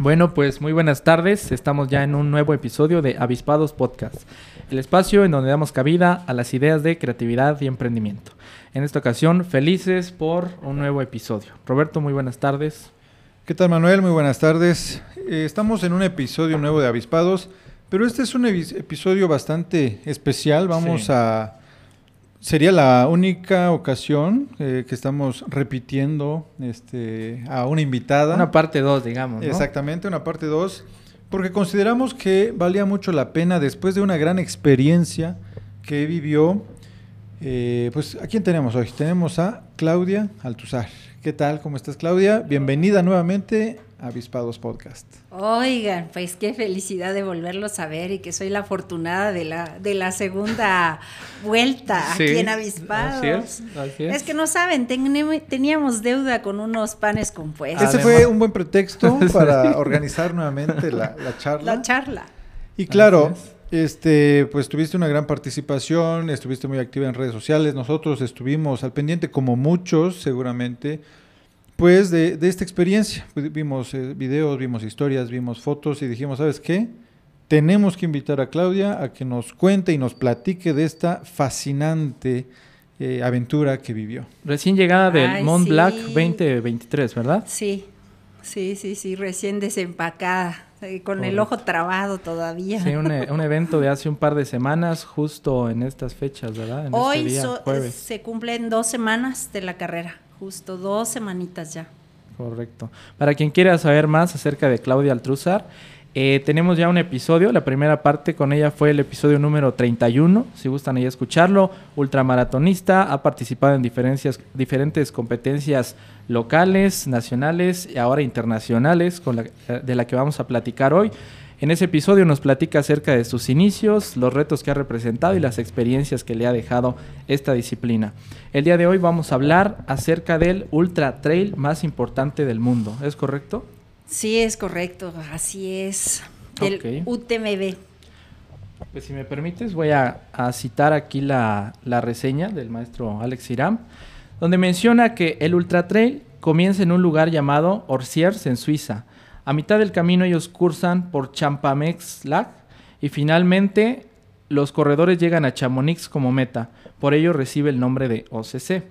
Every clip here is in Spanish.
Bueno, pues muy buenas tardes. Estamos ya en un nuevo episodio de Avispados Podcast, el espacio en donde damos cabida a las ideas de creatividad y emprendimiento. En esta ocasión, felices por un nuevo episodio. Roberto, muy buenas tardes. ¿Qué tal, Manuel? Muy buenas tardes. Eh, estamos en un episodio nuevo de Avispados, pero este es un episodio bastante especial. Vamos sí. a Sería la única ocasión eh, que estamos repitiendo este, a una invitada. Una parte 2, digamos. ¿no? Exactamente, una parte 2, porque consideramos que valía mucho la pena después de una gran experiencia que vivió. Eh, pues, ¿a quién tenemos hoy? Tenemos a Claudia Altuzar. ¿Qué tal? ¿Cómo estás, Claudia? Bienvenida nuevamente Avispados Podcast. Oigan, pues qué felicidad de volverlos a ver y que soy la afortunada de la, de la segunda vuelta Sí, aquí en Avispados. así es, así es. que no saben, ten- teníamos deuda con unos panes compuestos. Ese fue un buen pretexto para organizar nuevamente la, la charla. La charla. Y claro, este, pues tuviste una gran participación, estuviste muy activa en redes sociales, nosotros estuvimos al pendiente, como muchos seguramente, pues de, de esta experiencia. Vimos eh, videos, vimos historias, vimos fotos y dijimos, ¿sabes qué? Tenemos que invitar a Claudia a que nos cuente y nos platique de esta fascinante eh, aventura que vivió. Recién llegada del Ay, Mont sí. Blanc 2023, ¿verdad? Sí, sí, sí, sí, recién desempacada, eh, con el ojo trabado todavía. Sí, un, e- un evento de hace un par de semanas, justo en estas fechas, ¿verdad? En Hoy este día, so- jueves. se cumplen dos semanas de la carrera, justo dos semanitas ya. Correcto. Para quien quiera saber más acerca de Claudia Altruzar, eh, tenemos ya un episodio. La primera parte con ella fue el episodio número 31. Si gustan ahí escucharlo, ultramaratonista, ha participado en diferentes competencias locales, nacionales y ahora internacionales, con la- eh, de la que vamos a platicar hoy. En ese episodio nos platica acerca de sus inicios, los retos que ha representado y las experiencias que le ha dejado esta disciplina. El día de hoy vamos a hablar acerca del ultra trail más importante del mundo, ¿es correcto? Sí, es correcto, así es. Del Ok. UTMB. Pues si me permites voy a, a citar aquí la, la reseña del maestro Alex Iram, donde menciona que el ultra trail comienza en un lugar llamado Orsiers en Suiza. A mitad del camino ellos cursan por Champamex-Lac y finalmente los corredores llegan a Chamonix como meta. Por ello recibe el nombre de OCC.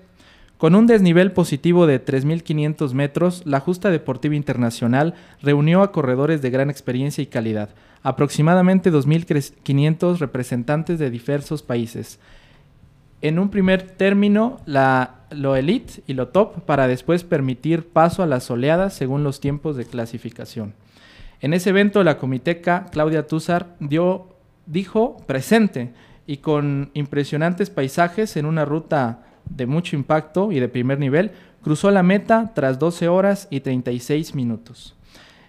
Con un desnivel positivo de 3.500 metros, la Justa Deportiva Internacional reunió a corredores de gran experiencia y calidad, aproximadamente 2.500 representantes de diversos países. En un primer término, la, lo elite y lo top para después permitir paso a las oleadas según los tiempos de clasificación. En ese evento, la comiteca Claudia Tuzar dio, dijo presente y con impresionantes paisajes en una ruta de mucho impacto y de primer nivel, cruzó la meta tras 12 horas y 36 minutos.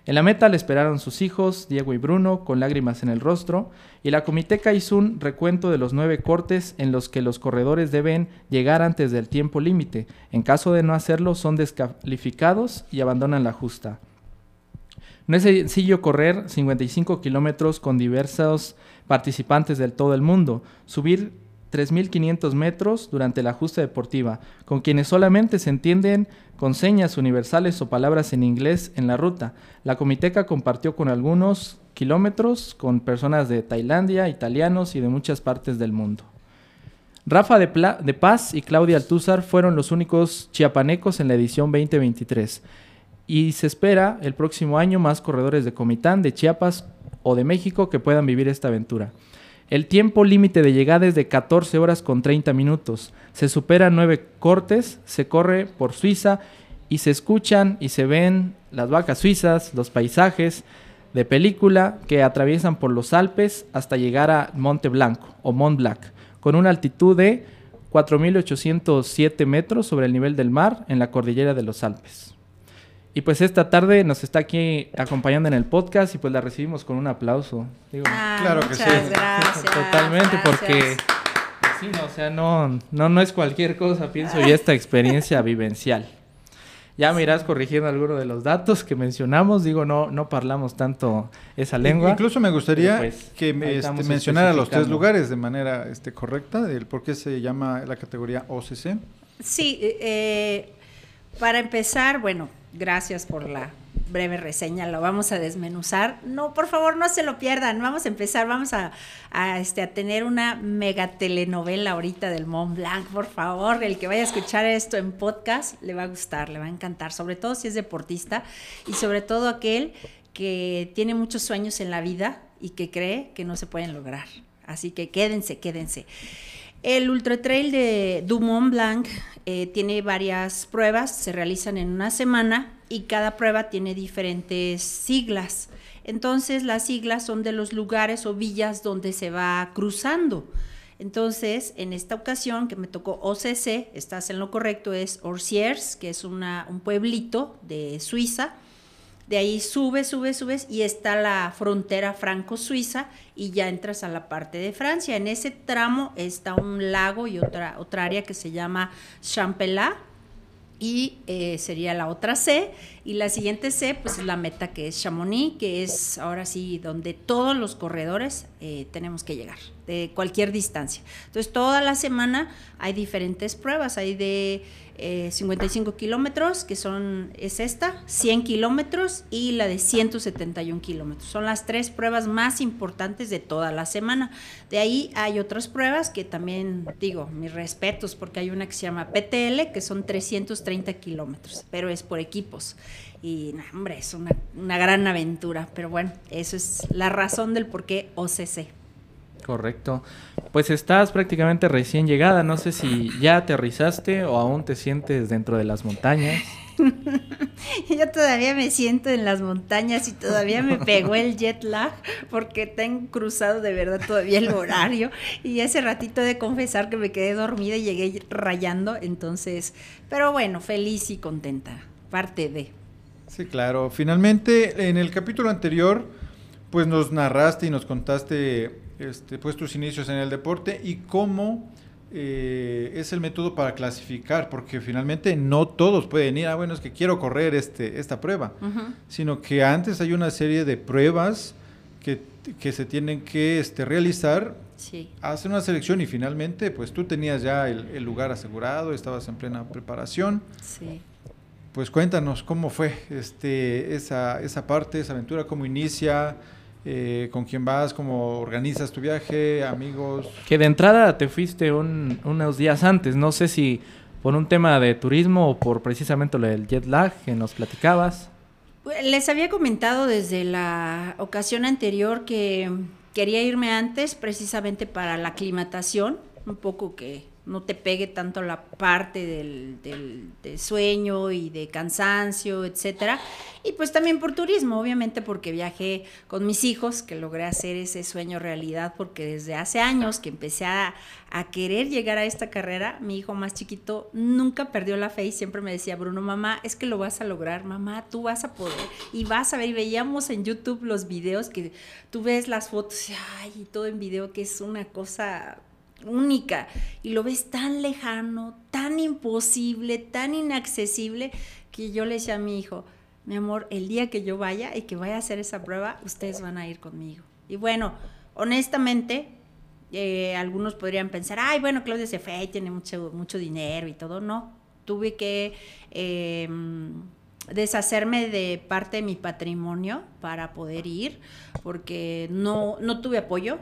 En la meta le esperaron sus hijos, Diego y Bruno, con lágrimas en el rostro, y la comiteca hizo un recuento de los nueve cortes en los que los corredores deben llegar antes del tiempo límite. En caso de no hacerlo, son descalificados y abandonan la justa. No es sencillo correr 55 kilómetros con diversos participantes del todo el mundo, subir 3.500 metros durante la justa deportiva, con quienes solamente se entienden con señas universales o palabras en inglés en la ruta. La comiteca compartió con algunos kilómetros con personas de Tailandia, italianos y de muchas partes del mundo. Rafa de, Paz y Claudia Altúzar fueron los únicos chiapanecos en la edición 2023 y se espera el próximo año más corredores de Comitán, de Chiapas o de México que puedan vivir esta aventura. El tiempo límite de llegada es de 14 horas con 30 minutos. Se superan 9 cortes, se corre por Suiza y se escuchan y se ven las vacas suizas, los paisajes de película que atraviesan por los Alpes hasta llegar a Monte Blanco o Mont Blanc, con una altitud de 4.807 metros sobre el nivel del mar en la cordillera de los Alpes. Y pues esta tarde nos está aquí acompañando en el podcast y pues la recibimos con un aplauso. Ah, claro que sí. Gracias. Totalmente, porque sí, no, o sea, no, no, no es cualquier cosa, pienso, y esta experiencia vivencial. Ya me irás corrigiendo alguno de los datos que mencionamos. Digo, no, no parlamos tanto esa lengua. Incluso me gustaría pues, que me, este, mencionara los tres lugares de manera este, correcta, del por qué se llama la categoría OCC. Sí, eh, para empezar, bueno, gracias por la breve reseña, lo vamos a desmenuzar. No, por favor, no se lo pierdan. Vamos a empezar, vamos a, este, a tener una mega telenovela ahorita del Mont Blanc. Por favor, el que vaya a escuchar esto en podcast le va a gustar, le va a encantar, sobre todo si es deportista y sobre todo aquel que tiene muchos sueños en la vida y que cree que no se pueden lograr. Así que quédense, quédense. El Ultra Trail de Dumont Blanc eh, tiene varias pruebas, se realizan en una semana y cada prueba tiene diferentes siglas. Entonces las siglas son de los lugares o villas donde se va cruzando. Entonces, en esta ocasión que me tocó OCC, estás en lo correcto, es Orsiers, que es una, un pueblito de Suiza. De ahí subes, subes, subes y está la frontera franco-suiza y ya entras a la parte de Francia. En ese tramo está un lago y otra, otra área que se llama Champelat y eh, sería la otra C y la siguiente C pues es la meta que es Chamonix que es ahora sí donde todos los corredores eh, tenemos que llegar de cualquier distancia entonces toda la semana hay diferentes pruebas hay de 55 eh, kilómetros, que son, es esta, 100 kilómetros y la de 171 kilómetros. Son las tres pruebas más importantes de toda la semana. De ahí hay otras pruebas que también digo, mis respetos, porque hay una que se llama PTL, que son 330 kilómetros, pero es por equipos. Y, hombre, es una, una gran aventura. Pero bueno, eso es la razón del por qué OCC. Correcto. Pues estás prácticamente recién llegada. No sé si ya aterrizaste o aún te sientes dentro de las montañas. Yo todavía me siento en las montañas y todavía me pegó el jet lag porque tengo cruzado de verdad todavía el horario y ese ratito de confesar que me quedé dormida y llegué rayando, entonces, pero bueno, feliz y contenta, parte de. Sí, claro. Finalmente, en el capítulo anterior, pues nos narraste y nos contaste este, pues tus inicios en el deporte y cómo eh, es el método para clasificar, porque finalmente no todos pueden ir, ah, bueno, es que quiero correr este, esta prueba, sino que antes hay una serie de pruebas que, que se tienen que este, realizar, hacer una selección y finalmente, pues tú tenías ya el, el lugar asegurado, estabas en plena preparación. Sí. Pues cuéntanos cómo fue este, esa, esa parte, esa aventura, cómo inicia, eh, con quién vas, cómo organizas tu viaje, amigos. Que de entrada te fuiste unos días antes, no sé si por un tema de turismo o por precisamente lo del jet lag que nos platicabas. Pues, les había comentado desde la ocasión anterior que quería irme antes precisamente para la aclimatación, un poco que no te pegue tanto la parte del, del, sueño y de cansancio, etcétera. Y pues también por turismo, obviamente porque viajé con mis hijos, que logré hacer ese sueño realidad, porque desde hace años que empecé a, a querer llegar a esta carrera, mi hijo más chiquito nunca perdió la fe y siempre me decía, Bruno, mamá, es que lo vas a lograr, mamá, tú vas a poder. Y vas a ver, y veíamos en YouTube los videos que tú ves las fotos, ay, y todo en video, que es una cosa única y lo ves tan lejano, tan imposible, tan inaccesible, que yo le decía a mi hijo, mi amor, el día que yo vaya y que vaya a hacer esa prueba, ustedes van a ir conmigo. Y bueno, honestamente, eh, algunos podrían pensar, ay, bueno, Claudia se fue tiene mucho, mucho dinero y todo. No, tuve que em, deshacerme de parte de mi patrimonio para poder ir, porque no, no tuve apoyo,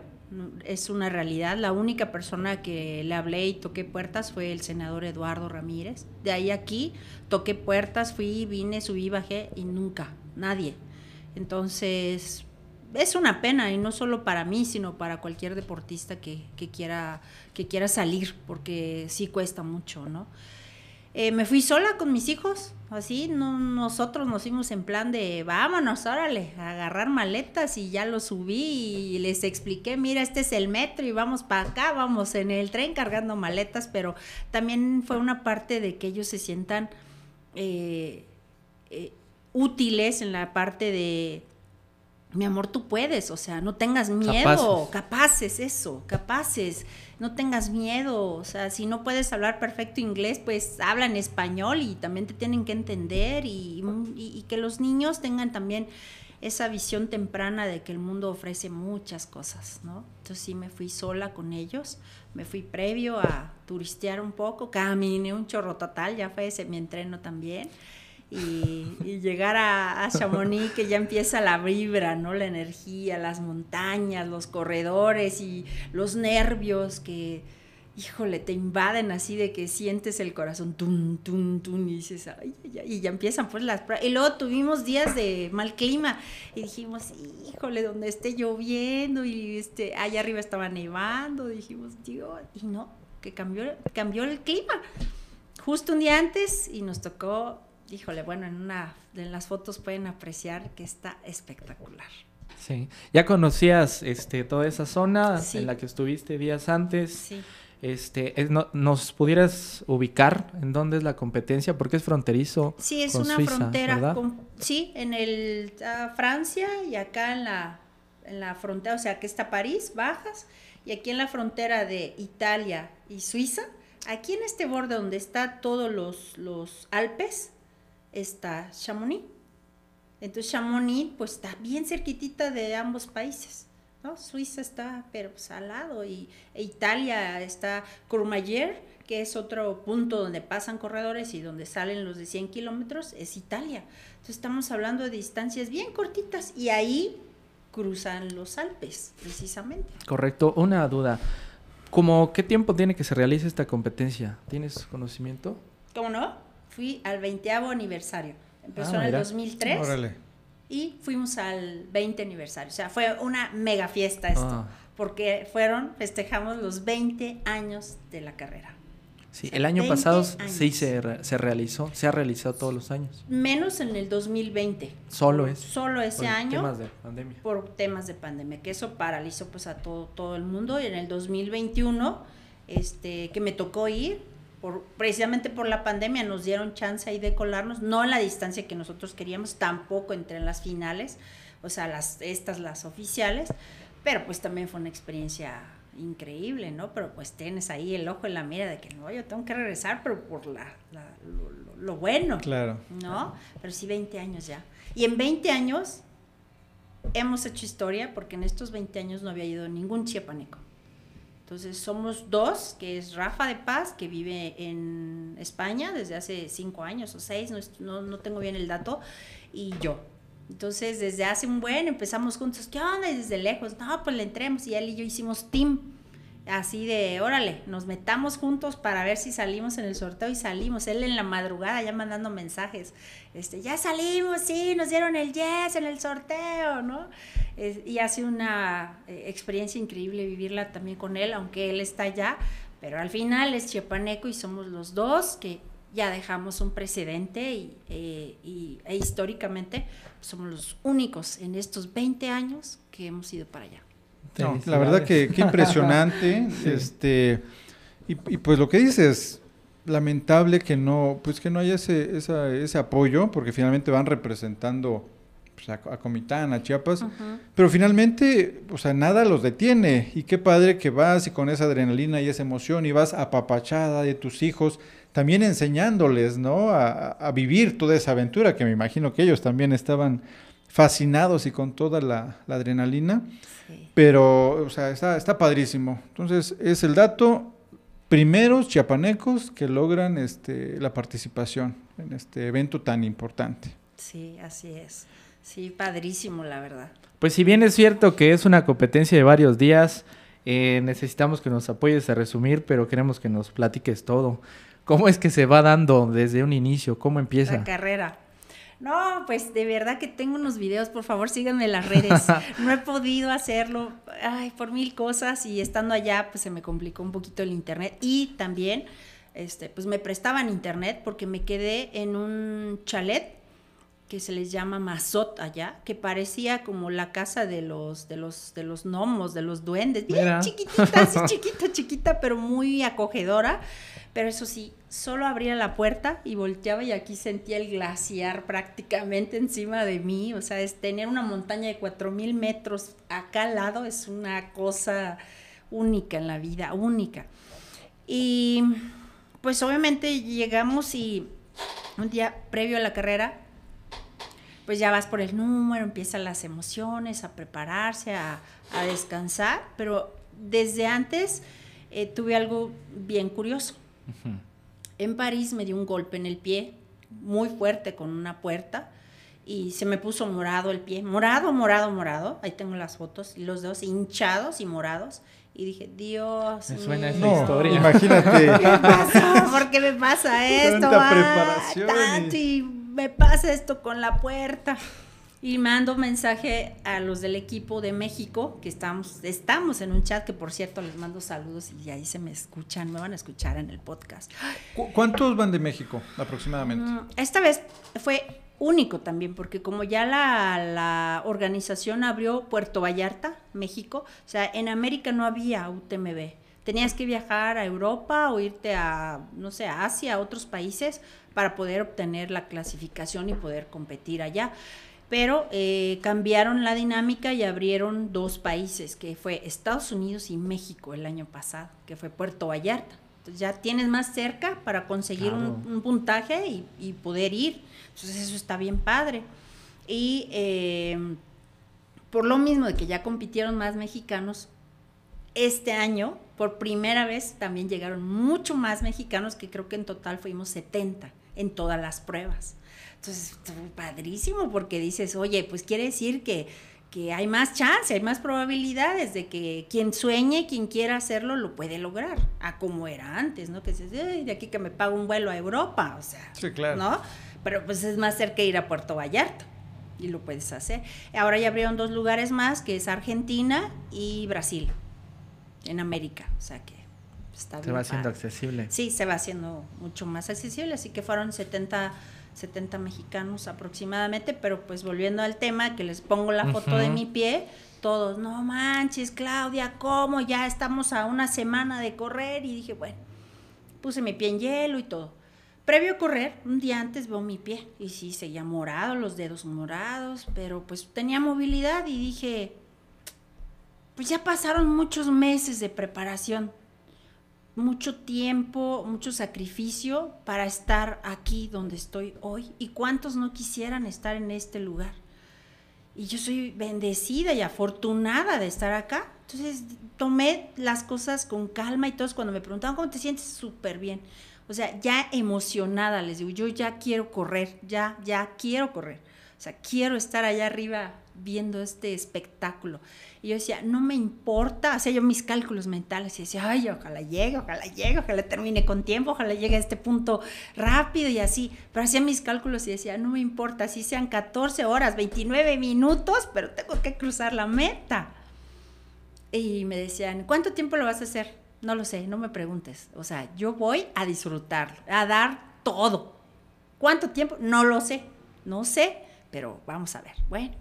es una realidad. La única persona que le hablé y toqué puertas fue el senador Eduardo Ramírez. De ahí aquí toqué puertas, fui, vine, subí, bajé y nunca, nadie. Entonces, es una pena y no solo para mí, sino para cualquier deportista que, que quiera, que quiera salir, porque sí cuesta mucho, ¿no? Eh, me fui sola con mis hijos, así, no, nosotros nos fuimos en plan de vámonos, órale, a agarrar maletas y ya lo subí y les expliqué, mira, este es el metro y vamos para acá, vamos en el tren cargando maletas, pero también fue una parte de que ellos se sientan eh, eh, útiles en la parte de, mi amor, tú puedes, o sea, no tengas miedo, capaces. eso, capaces, no tengas miedo, o sea, si no puedes hablar perfecto inglés, pues habla en español y también te tienen que entender y, y que los niños tengan también esa visión temprana de que el mundo ofrece muchas cosas, ¿no? Entonces sí me fui sola con ellos, me fui previo a turistear un poco, caminé un chorro total, ya fue ese mi entreno también y, llegar a, Chamonix, que ya empieza la vibra, ¿no? La energía, las montañas, los corredores y los nervios que, híjole, te invaden así de que sientes el corazón, tum, tum, tum, y dices, ay, y ya empiezan pues las Y luego tuvimos días de mal clima y dijimos, híjole, donde esté lloviendo y este, allá arriba estaba nevando, dijimos, Dios, y no, que cambió, cambió el clima. Justo un día antes y nos tocó híjole, bueno, en una de las fotos pueden apreciar que está espectacular. Sí. ¿Ya conocías este toda esa zona en la que estuviste días antes? Sí. Este, ¿Nos pudieras ubicar en dónde es la competencia? Porque es fronterizo. Sí, es una frontera. Con, sí, en el Francia y acá en la, en la frontera, o sea, aquí está París, bajas, y aquí en la frontera de Italia y Suiza, aquí en este borde donde está todos los, los Alpes, está Chamonix. Entonces Chamonix pues está bien cerquitita de ambos países. ¿no? Suiza está pero pues, al lado y e Italia está Courmayeur, que es otro punto donde pasan corredores y donde salen los de 100 kilómetros, es Italia. Entonces estamos hablando de distancias bien cortitas y ahí cruzan los Alpes, precisamente. Correcto. Una duda. ¿Cómo qué tiempo tiene que se realice esta competencia? ¿Tienes conocimiento? ¿Cómo no? Fui al 20 aniversario. Empezó ah, en el 2003. Y fuimos al 20 aniversario. O sea, fue una mega fiesta esto. Ah. Porque fueron, festejamos los 20 años de la carrera. Sí, el año pasado sí se, se, realizó, se ha realizado todos los años. Menos en el 2020. Solo es. Solo ese año. Por temas de pandemia. Por temas de pandemia, que eso paralizó pues a todo, todo el mundo. Y en el 2021, este, que me tocó ir, precisamente por la pandemia nos dieron chance ahí de colarnos, no en la distancia que nosotros queríamos, tampoco entre las finales, o sea, las, estas las oficiales, pero pues también fue una experiencia increíble, ¿no? Pero pues tienes ahí el ojo en la mira de que no, yo tengo que regresar, pero por la, lo, bueno. Claro. ¿No? Pero sí 20 años ya. Y en 20 años hemos hecho historia porque en estos 20 años no había ido ningún chiapaneco. Entonces somos dos, que es Rafa de Paz, que vive en España desde hace cinco años o seis, no, no, tengo bien el dato, y yo. Entonces desde hace un buen empezamos juntos, ¿qué onda? Y desde lejos, no, pues le entremos y él y yo hicimos team así de, órale, nos metamos juntos para ver si salimos en el sorteo y salimos. Él en la madrugada ya mandando mensajes, este, ya salimos, sí, nos dieron el yes en el sorteo, ¿no? y ha sido una eh, experiencia increíble vivirla también con él, aunque él está allá, pero al final es chiapaneco y somos los dos que ya dejamos un precedente y, eh, e históricamente somos los únicos en estos 20 años que hemos ido para allá la verdad que qué impresionante. este, y, pues lo que dices, lamentable que no, pues que no haya ese, ese apoyo, porque finalmente van representando pues, a, Comitán, a Chiapas, pero finalmente, o sea, nada los detiene. Y qué padre que vas y con esa adrenalina y esa emoción y vas apapachada de tus hijos, también enseñándoles, ¿no? A, a vivir toda esa aventura, que me imagino que ellos también estaban fascinados y con toda la, adrenalina. Pero, o sea, está, está padrísimo. Entonces, es el dato, primeros chiapanecos que logran este, la participación en este evento tan importante. Sí, así es. Sí, padrísimo, la verdad. Pues si bien es cierto que es una competencia de varios días, eh, necesitamos que nos apoyes a resumir, pero queremos que nos platiques todo. ¿Cómo es que se va dando desde un inicio? ¿Cómo empieza? La carrera. No, pues de verdad que tengo unos videos, por favor síganme en las redes. No he podido hacerlo, ay, por mil cosas y estando allá pues se me complicó un poquito el internet y también este pues me prestaban internet porque me quedé en un chalet que se les llama Mazot allá, que parecía como la casa de los de los de los gnomos, de los duendes, bien chiquitita, así chiquita, chiquita, pero muy acogedora Pero eso sí, solo abría la puerta y volteaba y aquí sentía el glaciar prácticamente encima de mí. O sea, es tener una montaña de 4.000 metros acá al lado es una cosa única en la vida, única. Y pues obviamente llegamos y un día previo a la carrera, pues ya vas por el número, empiezan las emociones, a prepararse, a, descansar, pero desde antes eh, tuve algo bien curioso. En París me dio un golpe en el pie, muy fuerte con una puerta, y se me puso morado el pie, morado, morado, morado, ahí tengo las fotos, y los dedos hinchados y morados, y dije, Dios me suena esa historia. Imagínate. ¿Qué pasa? ¿Por qué me pasa esto? Tanta preparación. Tanto y me pasa esto con la puerta. Y mando mensaje a los del equipo de México, que estamos, estamos en un chat, que por cierto les mando saludos y ahí se me escuchan, me van a escuchar en el podcast. ¿Cuántos van de México aproximadamente? Mm, esta vez fue único también, porque como ya la, la, organización abrió Puerto Vallarta, México, o sea, en América no había UTMB. Tenías que viajar a Europa o irte a, no sé, a Asia, a otros países, para poder obtener la clasificación y poder competir allá. Pero eh, cambiaron la dinámica y abrieron dos países, que fue Estados Unidos y México el año pasado, que fue Puerto Vallarta. Entonces ya tienes más cerca para conseguir un, puntaje y, y poder ir. Entonces eso está bien padre. Y eh, por lo mismo de que ya compitieron más mexicanos, este año, por primera vez, también llegaron mucho más mexicanos, que creo que en total fuimos 70 en todas las pruebas. Entonces, padrísimo, porque dices, oye, pues quiere decir que, que hay más chance, hay más probabilidades de que quien sueñe, quien quiera hacerlo, lo puede lograr, a como era antes, ¿no? Que dices, de aquí que me pago un vuelo a Europa, o sea, sí, claro. ¿no? pero pues es más cerca ir a Puerto Vallarta y lo puedes hacer. Ahora ya abrieron dos lugares más, que es Argentina y Brasil, en América, o sea que está Se va haciendo accesible. Sí, se va haciendo mucho más accesible, así que fueron 70, 70 mexicanos aproximadamente, pero pues volviendo al tema, que les pongo la foto de mi pie, todos, no manches, Claudia, ¿cómo? Ya estamos a una semana de correr y dije, bueno, puse mi pie en hielo y todo. Previo a correr, un día antes veo mi pie y sí, seguía morado, los dedos morados, pero pues tenía movilidad y dije, pues ya pasaron muchos meses de preparación, mucho tiempo, mucho sacrificio para estar aquí donde estoy hoy y cuántos no quisieran estar en este lugar. Y yo soy bendecida y afortunada de estar acá. Entonces tomé las cosas con calma y todos cuando me preguntaban cómo te sientes, súper bien. O sea, ya emocionada, les digo, yo ya quiero correr, ya, ya quiero correr. O sea, quiero estar allá arriba viendo este espectáculo. Y yo decía, no me importa, hacía yo mis cálculos mentales y decía, ay, ojalá llegue, ojalá llegue, ojalá termine con tiempo, ojalá llegue a este punto rápido y así. Pero hacía mis cálculos y decía, no me importa, si sean 14 horas, 29 minutos, pero tengo que cruzar la meta. Y me decían, ¿cuánto tiempo lo vas a hacer? No lo sé, no me preguntes. O sea, yo voy a disfrutarlo, a dar todo. ¿Cuánto tiempo? No lo sé, no sé, pero vamos a ver. Bueno,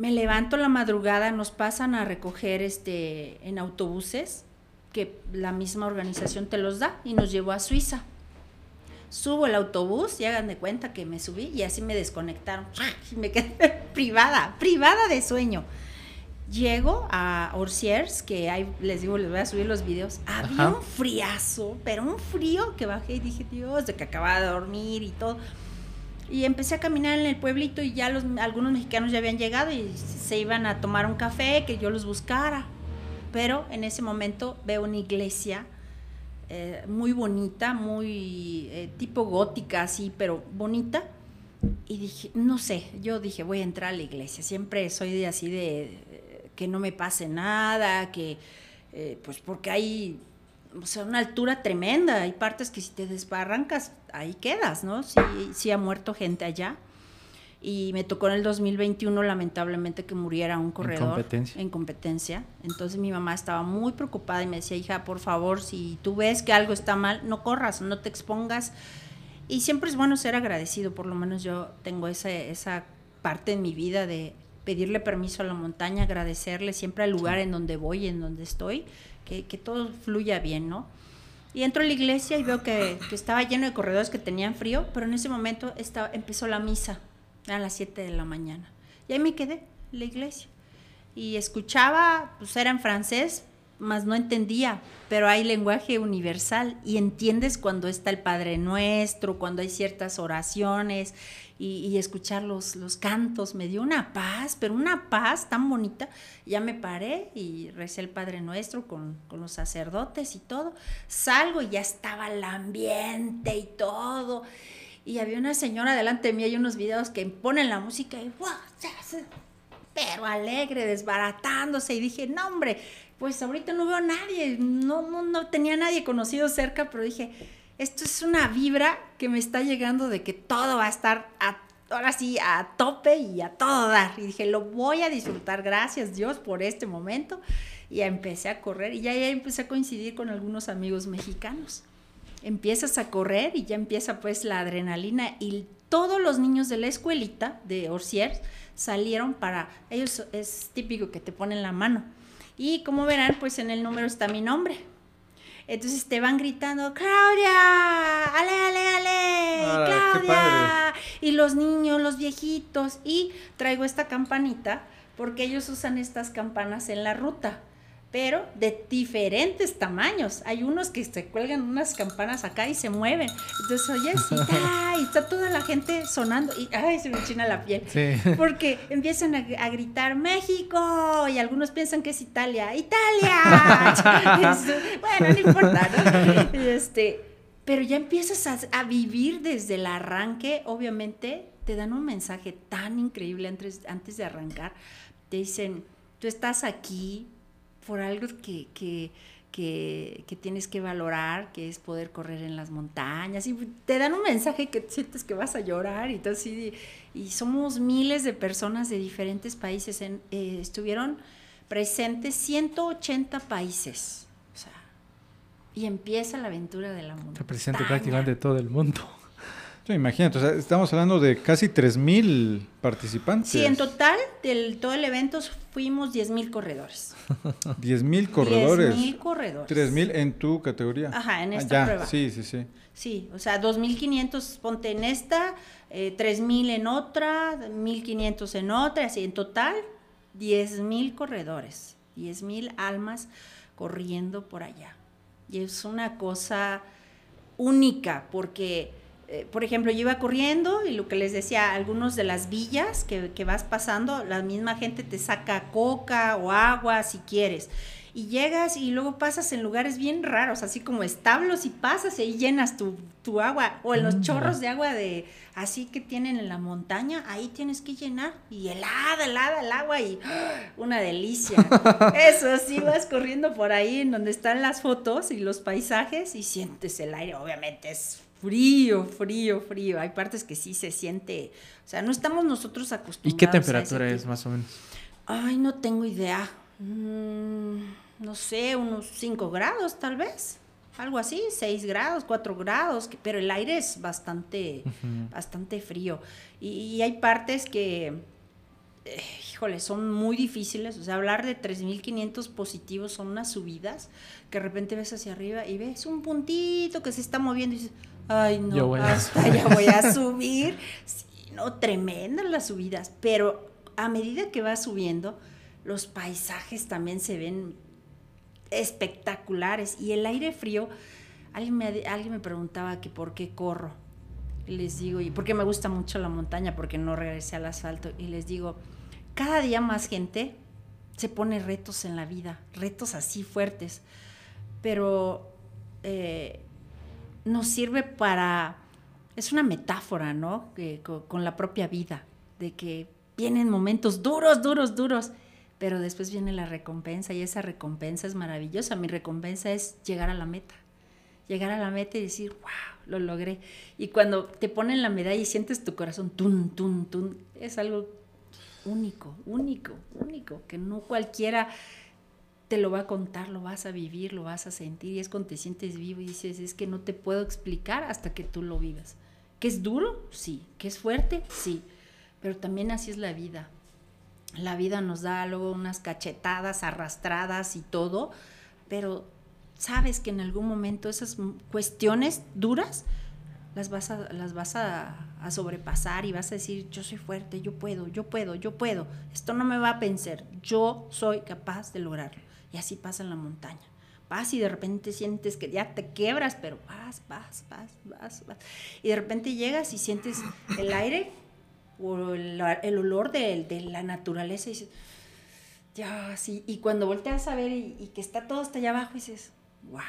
me levanto la madrugada, nos pasan a recoger este, en autobuses, que la misma organización te los da, y nos llevó a Suiza. Subo el autobús y hagan de cuenta que me subí y así me desconectaron. Y me quedé privada, privada de sueño. Llego a Orsiers, que hay, les digo, les voy a subir los videos. Había un friazo, pero un frío que bajé y dije, Dios, de que acababa de dormir y todo. Y empecé a caminar en el pueblito y ya los, algunos mexicanos ya habían llegado y se iban a tomar un café, que yo los buscara. Pero en ese momento veo una iglesia eh, muy bonita, muy eh, tipo gótica, así, pero bonita. Y dije, no sé, yo dije, voy a entrar a la iglesia. Siempre soy de así de que no me pase nada, que eh, pues porque hay o sea, una altura tremenda, hay partes que si te desbarrancas, ahí quedas, ¿no? Sí, sí ha muerto gente allá. Y me tocó en el 2021, lamentablemente, que muriera un corredor en competencia. en competencia. Entonces mi mamá estaba muy preocupada y me decía, hija, por favor, si tú ves que algo está mal, no corras, no te expongas. Y siempre es bueno ser agradecido, por lo menos yo tengo esa, esa parte en mi vida de pedirle permiso a la montaña, agradecerle siempre al lugar en donde voy, en donde estoy, que, todo fluya bien, ¿no? Y entro a la iglesia y veo que, que, estaba lleno de corredores que tenían frío, pero en ese momento estaba, empezó la misa, a las 7 de la mañana. Y ahí me quedé, en la iglesia. Y escuchaba, pues era en francés, más no entendía, pero hay lenguaje universal y entiendes cuando está el Padre Nuestro, cuando hay ciertas oraciones y, escuchar los, los, cantos. Me dio una paz, pero una paz tan bonita. Ya me paré y recé el Padre Nuestro con, con los sacerdotes y todo. Salgo y ya estaba el ambiente y todo. Y había una señora delante de mí, hay unos videos que ponen la música y ¡wow! pero alegre, desbaratándose. Y dije, no, hombre, pues ahorita no veo a nadie, no, no, no tenía nadie conocido cerca, pero dije, esto es una vibra que me está llegando de que todo va a estar ahora sí a tope y a todo dar. Y dije, lo voy a disfrutar, gracias Dios por este momento. Y empecé a correr y ya, ya empecé a coincidir con algunos amigos mexicanos. Empiezas a correr y ya empieza pues la adrenalina y todos los niños de la escuelita de Orsier salieron para, ellos es típico que te ponen la mano y como verán, pues en el número está mi nombre. Entonces te van gritando, Claudia, ale, ale, ale, ah, Claudia. Y los niños, los viejitos. Y traigo esta campanita porque ellos usan estas campanas en la ruta pero de diferentes tamaños. Hay unos que se cuelgan unas campanas acá y se mueven. Entonces, oye, sí, y está toda la gente sonando y ay, se me china la piel. Porque empiezan a, gritar México y algunos piensan que es Italia. ¡Italia! bueno, no importa, ¿no? Este, pero ya empiezas a, a, vivir desde el arranque, obviamente, te dan un mensaje tan increíble antes, antes de arrancar. Te dicen, tú estás aquí, por algo que, que, que, tienes que valorar, que es poder correr en las montañas. Y te dan un mensaje que sientes que vas a llorar y todo así. Y somos miles de personas de diferentes países. En, eh, estuvieron presentes 180 países. O sea, y empieza la aventura de la montaña. presente prácticamente todo el mundo. Imagínate, estamos hablando de casi 3.000 participantes. Sí, en total, del todo el evento fuimos 10.000 corredores. 10.000 corredores. 10.000 corredores. 3.000 en tu categoría. Ajá, en esta prueba. Sí, sí, sí. Sí, o sea, 2.500 ponte en esta, eh, 3.000 en otra, 1.500 en otra, así en total 10.000 corredores, 10.000 almas corriendo por allá. Y es una cosa única porque eh, por ejemplo, yo iba corriendo y lo que les decía, algunos de las villas que, que, vas pasando, la misma gente te saca coca o agua si quieres. Y llegas y luego pasas en lugares bien raros, así como establos y pasas y llenas tu, tu agua. O en los mm, chorros de agua de así que tienen en la montaña, ahí tienes que llenar. Y helada, helada el agua y una delicia. Eso sí, vas corriendo por ahí en donde están las fotos y los paisajes y sientes el aire, obviamente es frío, frío, frío. Hay partes que sí se siente, o sea, no estamos nosotros acostumbrados. ¿Y qué temperatura es más o menos? Ay, no tengo idea. Mm, no sé, unos 5 grados tal vez. Algo así, 6 grados, 4 grados, pero el aire es bastante, bastante frío. Y, hay partes que, eh, híjole, son muy difíciles. O sea, hablar de 3.500 positivos son unas subidas que de repente ves hacia arriba y ves un puntito que se está moviendo y dices, ay no, hasta ya voy a subir. Sí, no, tremendas las subidas, pero a medida que va subiendo, los paisajes también se ven espectaculares y el aire frío, alguien me, alguien me preguntaba que por qué corro. Y les digo, y porque me gusta mucho la montaña, porque no regresé al asfalto. Y les digo, cada día más gente se pone retos en la vida, retos así fuertes, pero eh, nos sirve para, es una metáfora, ¿no? con, la propia vida, de que vienen momentos duros, duros, duros, pero después viene la recompensa y esa recompensa es maravillosa. Mi recompensa es llegar a la meta, llegar a la meta y decir, wow, lo logré. Y cuando te ponen la medalla y sientes tu corazón, tun, tun, tun, es algo único, único, único, que no cualquiera te lo va a contar, lo vas a vivir, lo vas a sentir, y es cuando te sientes vivo y dices, es que no te puedo explicar hasta que tú lo vivas. ¿Que es duro? Sí. ¿Que es fuerte? Sí. Pero también así es la vida. La vida nos da luego unas cachetadas arrastradas y todo, pero sabes que en algún momento esas cuestiones duras las vas a, las vas a, sobrepasar y vas a decir, yo soy fuerte, yo puedo, yo puedo, yo puedo. Esto no me va a vencer, yo soy capaz de lograrlo. Y así pasa en la montaña. Vas y de repente sientes que ya te quebras, pero vas, vas, vas, vas, vas. Y de repente llegas y sientes el aire o el, el olor de, de, la naturaleza y dices, ya, sí. Y cuando volteas a ver y, y que está todo hasta allá abajo, dices, wow,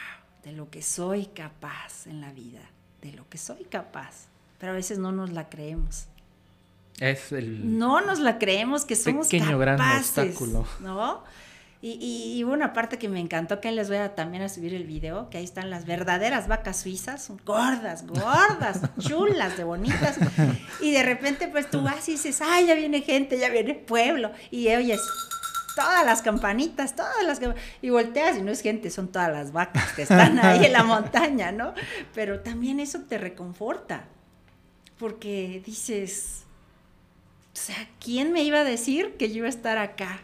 de lo que soy capaz en la vida de lo que soy capaz, pero a veces no nos la creemos. Es el no nos la creemos que somos pequeño capaces, gran obstáculo. ¿no? Y, y, y, una parte que me encantó, que les voy a también a subir el video, que ahí están las verdaderas vacas suizas, gordas, gordas, chulas, de bonitas. Y de repente pues tú vas y dices, ay, ya viene gente, ya viene pueblo. Y oyes todas las campanitas, todas las y volteas y no es gente, son todas las vacas que están ahí en la montaña, ¿no? Pero también eso te reconforta, porque dices, o sea, ¿quién me iba a decir que yo iba a estar acá?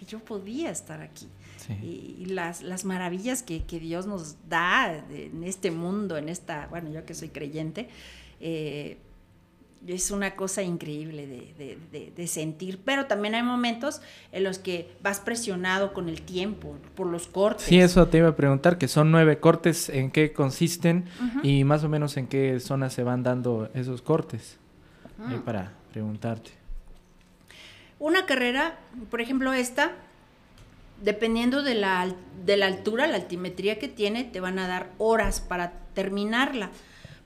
Que yo podía estar aquí. Sí. Y, y, las, las maravillas que, que, Dios nos da en este mundo, en esta, bueno, yo que soy creyente, eh, es una cosa increíble de, de, de, de, sentir, pero también hay momentos en los que vas presionado con el tiempo, por los cortes. Sí, eso te iba a preguntar, que son nueve cortes, ¿en qué consisten uh -huh. y más o menos en qué zonas se van dando esos cortes? Uh -huh. para preguntarte. Una carrera, por ejemplo esta, dependiendo de la, de la altura, la altimetría que tiene, te van a dar horas para terminarla.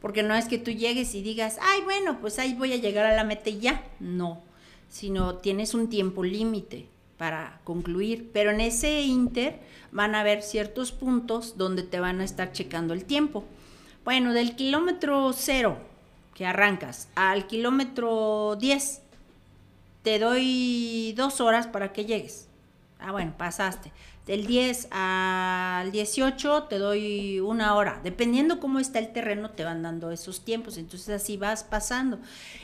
Porque no es que tú llegues y digas, ay, bueno, pues ahí voy a llegar a la meta y ya. No, sino tienes un tiempo límite para concluir. Pero en ese inter van a haber ciertos puntos donde te van a estar checando el tiempo. Bueno, del kilómetro cero que arrancas al kilómetro 10, te doy dos horas para que llegues. Ah, bueno, pasaste del 10 al 18 te doy una hora. Dependiendo cómo está el terreno, te van dando esos tiempos. Entonces así vas pasando.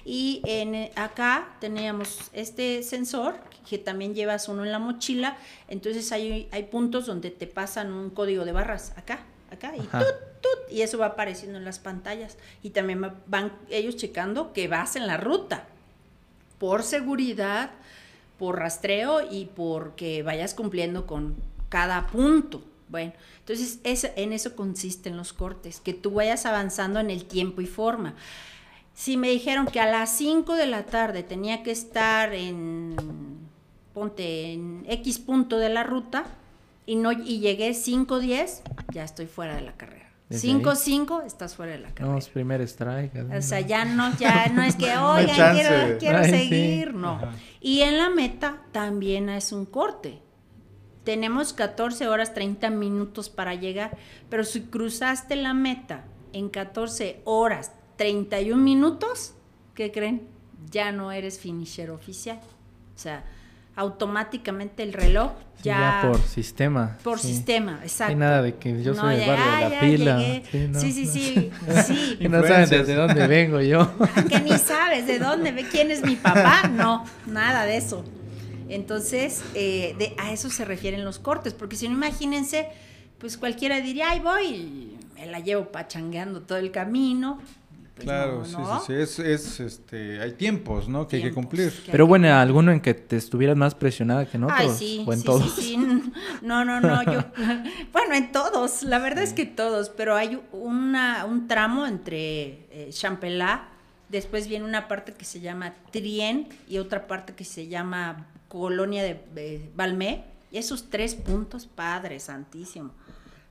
Y en, acá teníamos este sensor que también llevas uno en la mochila. Entonces hay, hay puntos donde te pasan un código de barras. Acá, acá. Y tut, tut, y eso va apareciendo en las pantallas. Y también van ellos checando que vas en la ruta. Por seguridad por rastreo y porque vayas cumpliendo con cada punto. Bueno, entonces es, en eso consisten los cortes, que tú vayas avanzando en el tiempo y forma. Si me dijeron que a las 5 de la tarde tenía que estar en, ponte, en X punto de la ruta y, no, y llegué 5.10, ya estoy fuera de la carrera. 5-5, estás fuera de la carrera. No, es primer strike. O sea, ya no, ya no es que, oigan, quiero, quiero Ay, seguir, sí. no. Ajá. Y en la meta también es un corte. Tenemos 14 horas 30 minutos para llegar, pero si cruzaste la meta en 14 horas 31 minutos, ¿qué creen? Ya no eres finisher oficial. O sea, automáticamente el reloj ya, ya por sistema. Por sí. sistema, exacto. Y nada de que yo soy no, el barrio de la pila. Sí, no, sí, sí, sí, sí. y no saben desde dónde vengo yo. que ni sabes de dónde, quién es mi papá. No, nada de eso. Entonces, eh, de, a eso se refieren los cortes, porque si no, imagínense, pues cualquiera diría, ay, voy, me la llevo pachangueando todo el camino, pues claro, no, ¿no? sí, sí, sí, es, es, este, hay tiempos, ¿no? Que tiempos, hay que cumplir. Que Pero bueno, alguno en que te estuvieras más presionada que en otros, Ay, sí, o en sí, todos. Sí, sí. No, no, no, yo, bueno, en todos, la verdad es que todos, pero hay una, un tramo entre eh, Champelá, después viene una parte que se llama Trien y otra parte que se llama Colonia de eh, Valmé, y esos tres puntos, Padre Santísimo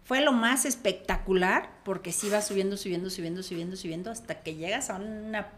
fue lo más espectacular porque sí va subiendo, subiendo, subiendo, subiendo, subiendo hasta que llegas a una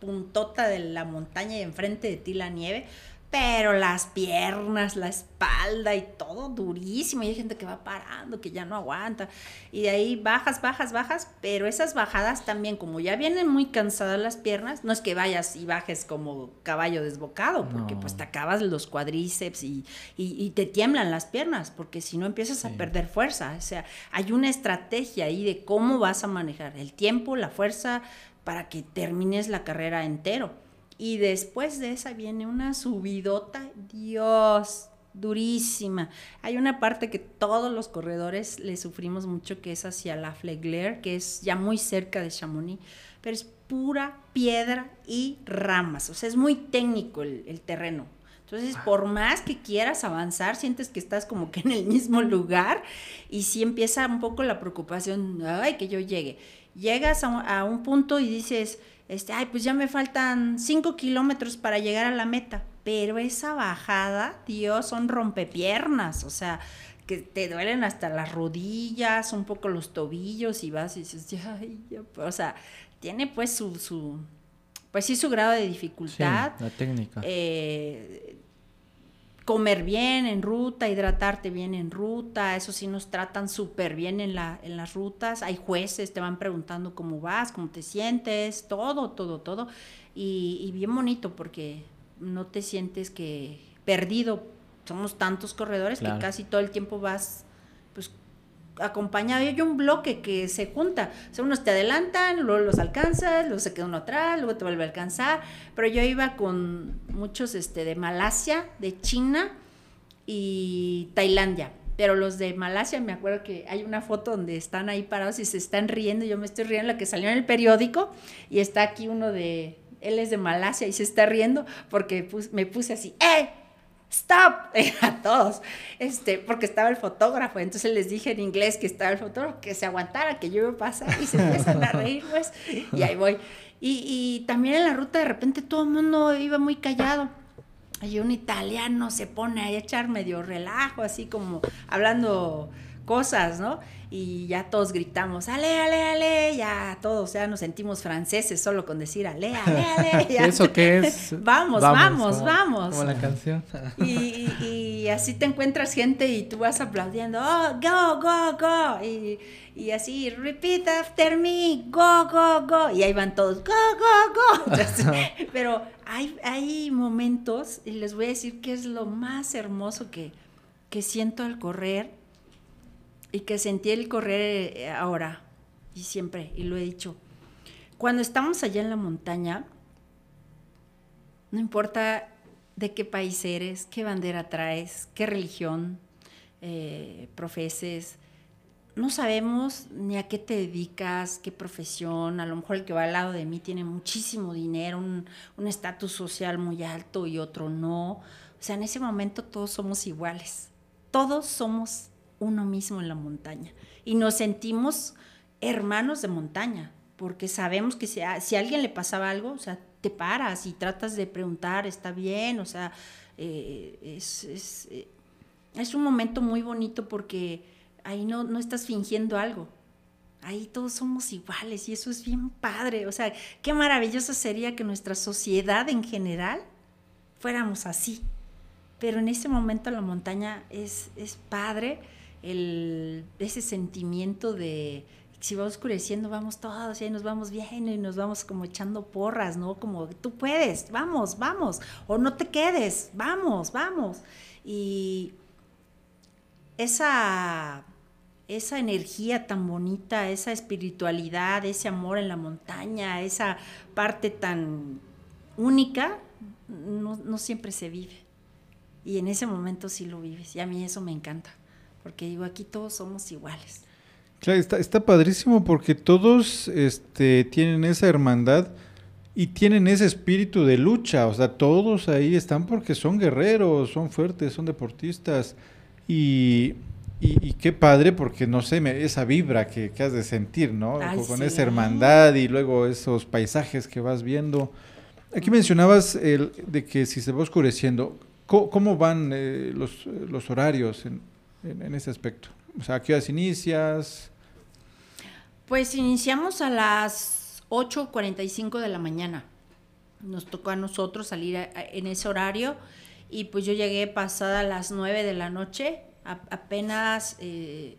puntota de la montaña y enfrente de ti la nieve, pero las piernas, la espalda y todo durísimo. Y hay gente que va parando, que ya no aguanta. Y de ahí bajas, bajas, bajas, pero esas bajadas también, como ya vienen muy cansadas las piernas, no es que vayas y bajes como caballo desbocado, porque no. pues te acabas los cuadríceps y, y, y, te tiemblan las piernas, porque si no empiezas sí. a perder fuerza. O sea, hay una estrategia ahí de cómo vas a manejar el tiempo, la fuerza, para que termines la carrera entero. Y después de esa viene una subidota, Dios, durísima. Hay una parte que todos los corredores le sufrimos mucho, que es hacia la Flegler, que es ya muy cerca de Chamonix, pero es pura piedra y ramas, o sea, es muy técnico el, terreno. Entonces, por más que quieras avanzar, sientes que estás como que en el mismo lugar y sí empieza un poco la preocupación, ay, que yo llegue. Llegas a, un punto y dices, este, ay, pues ya me faltan cinco kilómetros para llegar a la meta pero esa bajada, Dios, son rompepiernas, o sea, que te duelen hasta las rodillas, un poco los tobillos y vas y dices, ay, ya, o sea, tiene pues su, su, pues sí su grado de dificultad. la técnica. Eh, comer bien en ruta, hidratarte bien en ruta, eso sí nos tratan súper bien en, la, en las rutas, hay jueces, te van preguntando cómo vas, cómo te sientes, todo, todo, todo, y, y bien bonito porque no te sientes que perdido. Somos tantos corredores que casi todo el tiempo vas pues acompañado. Hay un bloque que se junta. O sea, unos te adelantan, luego los alcanzas, luego se queda uno atrás, luego te vuelve a alcanzar. Pero yo iba con muchos este, de Malasia, de China y Tailandia. Pero los de Malasia, me acuerdo que hay una foto donde están ahí parados y se están riendo. Yo me estoy riendo, la que salió en el periódico. Y está aquí uno de, él es de Malasia y se está riendo porque me puse así, ¡eh! ¡Stop! a todos, este, porque estaba el fotógrafo, entonces les dije en inglés que estaba el fotógrafo, que se aguantara, que yo iba a pasar y se empiezan a reír, pues, y ahí voy. Y, y también en la ruta de repente todo el mundo iba muy callado. Y un italiano se pone a echar medio relajo, así como hablando cosas, ¿no? Y ya todos gritamos, ale, ale, ale, ya todos ya nos sentimos franceses solo con decir ale, ale, ale. ¿Eso qué es? vamos, vamos, vamos. Como la canción. y, y, así te encuentras gente y tú vas aplaudiendo, oh, go, go, go. Y, y así, repeat after me, go, go, go. Y ahí van todos, go, go, go. pero hay, hay momentos, y les voy a decir que es lo más hermoso que, que siento al correr y que sentí el correr eh, ahora y siempre, y lo he dicho. Cuando estamos allá en la montaña, no importa de qué país eres, qué bandera traes, qué religión eh, profeses, no sabemos ni a qué te dedicas, qué profesión, a lo mejor el que va al lado de mí tiene muchísimo dinero, un estatus social muy alto y otro no. O sea, en ese momento todos somos iguales, todos somos uno mismo en la montaña. Y nos sentimos hermanos de montaña, porque sabemos que si a, alguien le pasaba algo, o sea, te paras y tratas de preguntar, está bien, o sea, eh, es, eh, es, un momento muy bonito porque ahí no, no estás fingiendo algo. Ahí todos somos iguales y eso es bien padre. O sea, qué maravilloso sería que nuestra sociedad en general fuéramos así. Pero en ese momento la montaña es, es padre el, ese sentimiento de si va oscureciendo, vamos todos y nos vamos bien y nos vamos como echando porras, ¿no? Como tú puedes, vamos, vamos, o no te quedes, vamos, vamos. Y esa, esa energía tan bonita, esa espiritualidad, ese amor en la montaña, esa parte tan única, no, no siempre se vive. Y en ese momento sí lo vives. Y a mí eso me encanta porque digo, aquí todos somos iguales. Claro, está, está padrísimo porque todos este, tienen esa hermandad y tienen ese espíritu de lucha, o sea, todos ahí están porque son guerreros, son fuertes, son deportistas y, y, qué padre porque, no sé, esa vibra que, has de sentir, ¿no? Con esa hermandad y luego esos paisajes que vas viendo. Aquí mencionabas el, de que si se va oscureciendo, ¿cómo, van eh, los, los horarios en, en, ese aspecto? O sea, ¿a qué horas inicias? Pues iniciamos a las 8.45 de la mañana. Nos tocó a nosotros salir en ese horario y pues yo llegué pasada las 9 de la noche, apenas eh,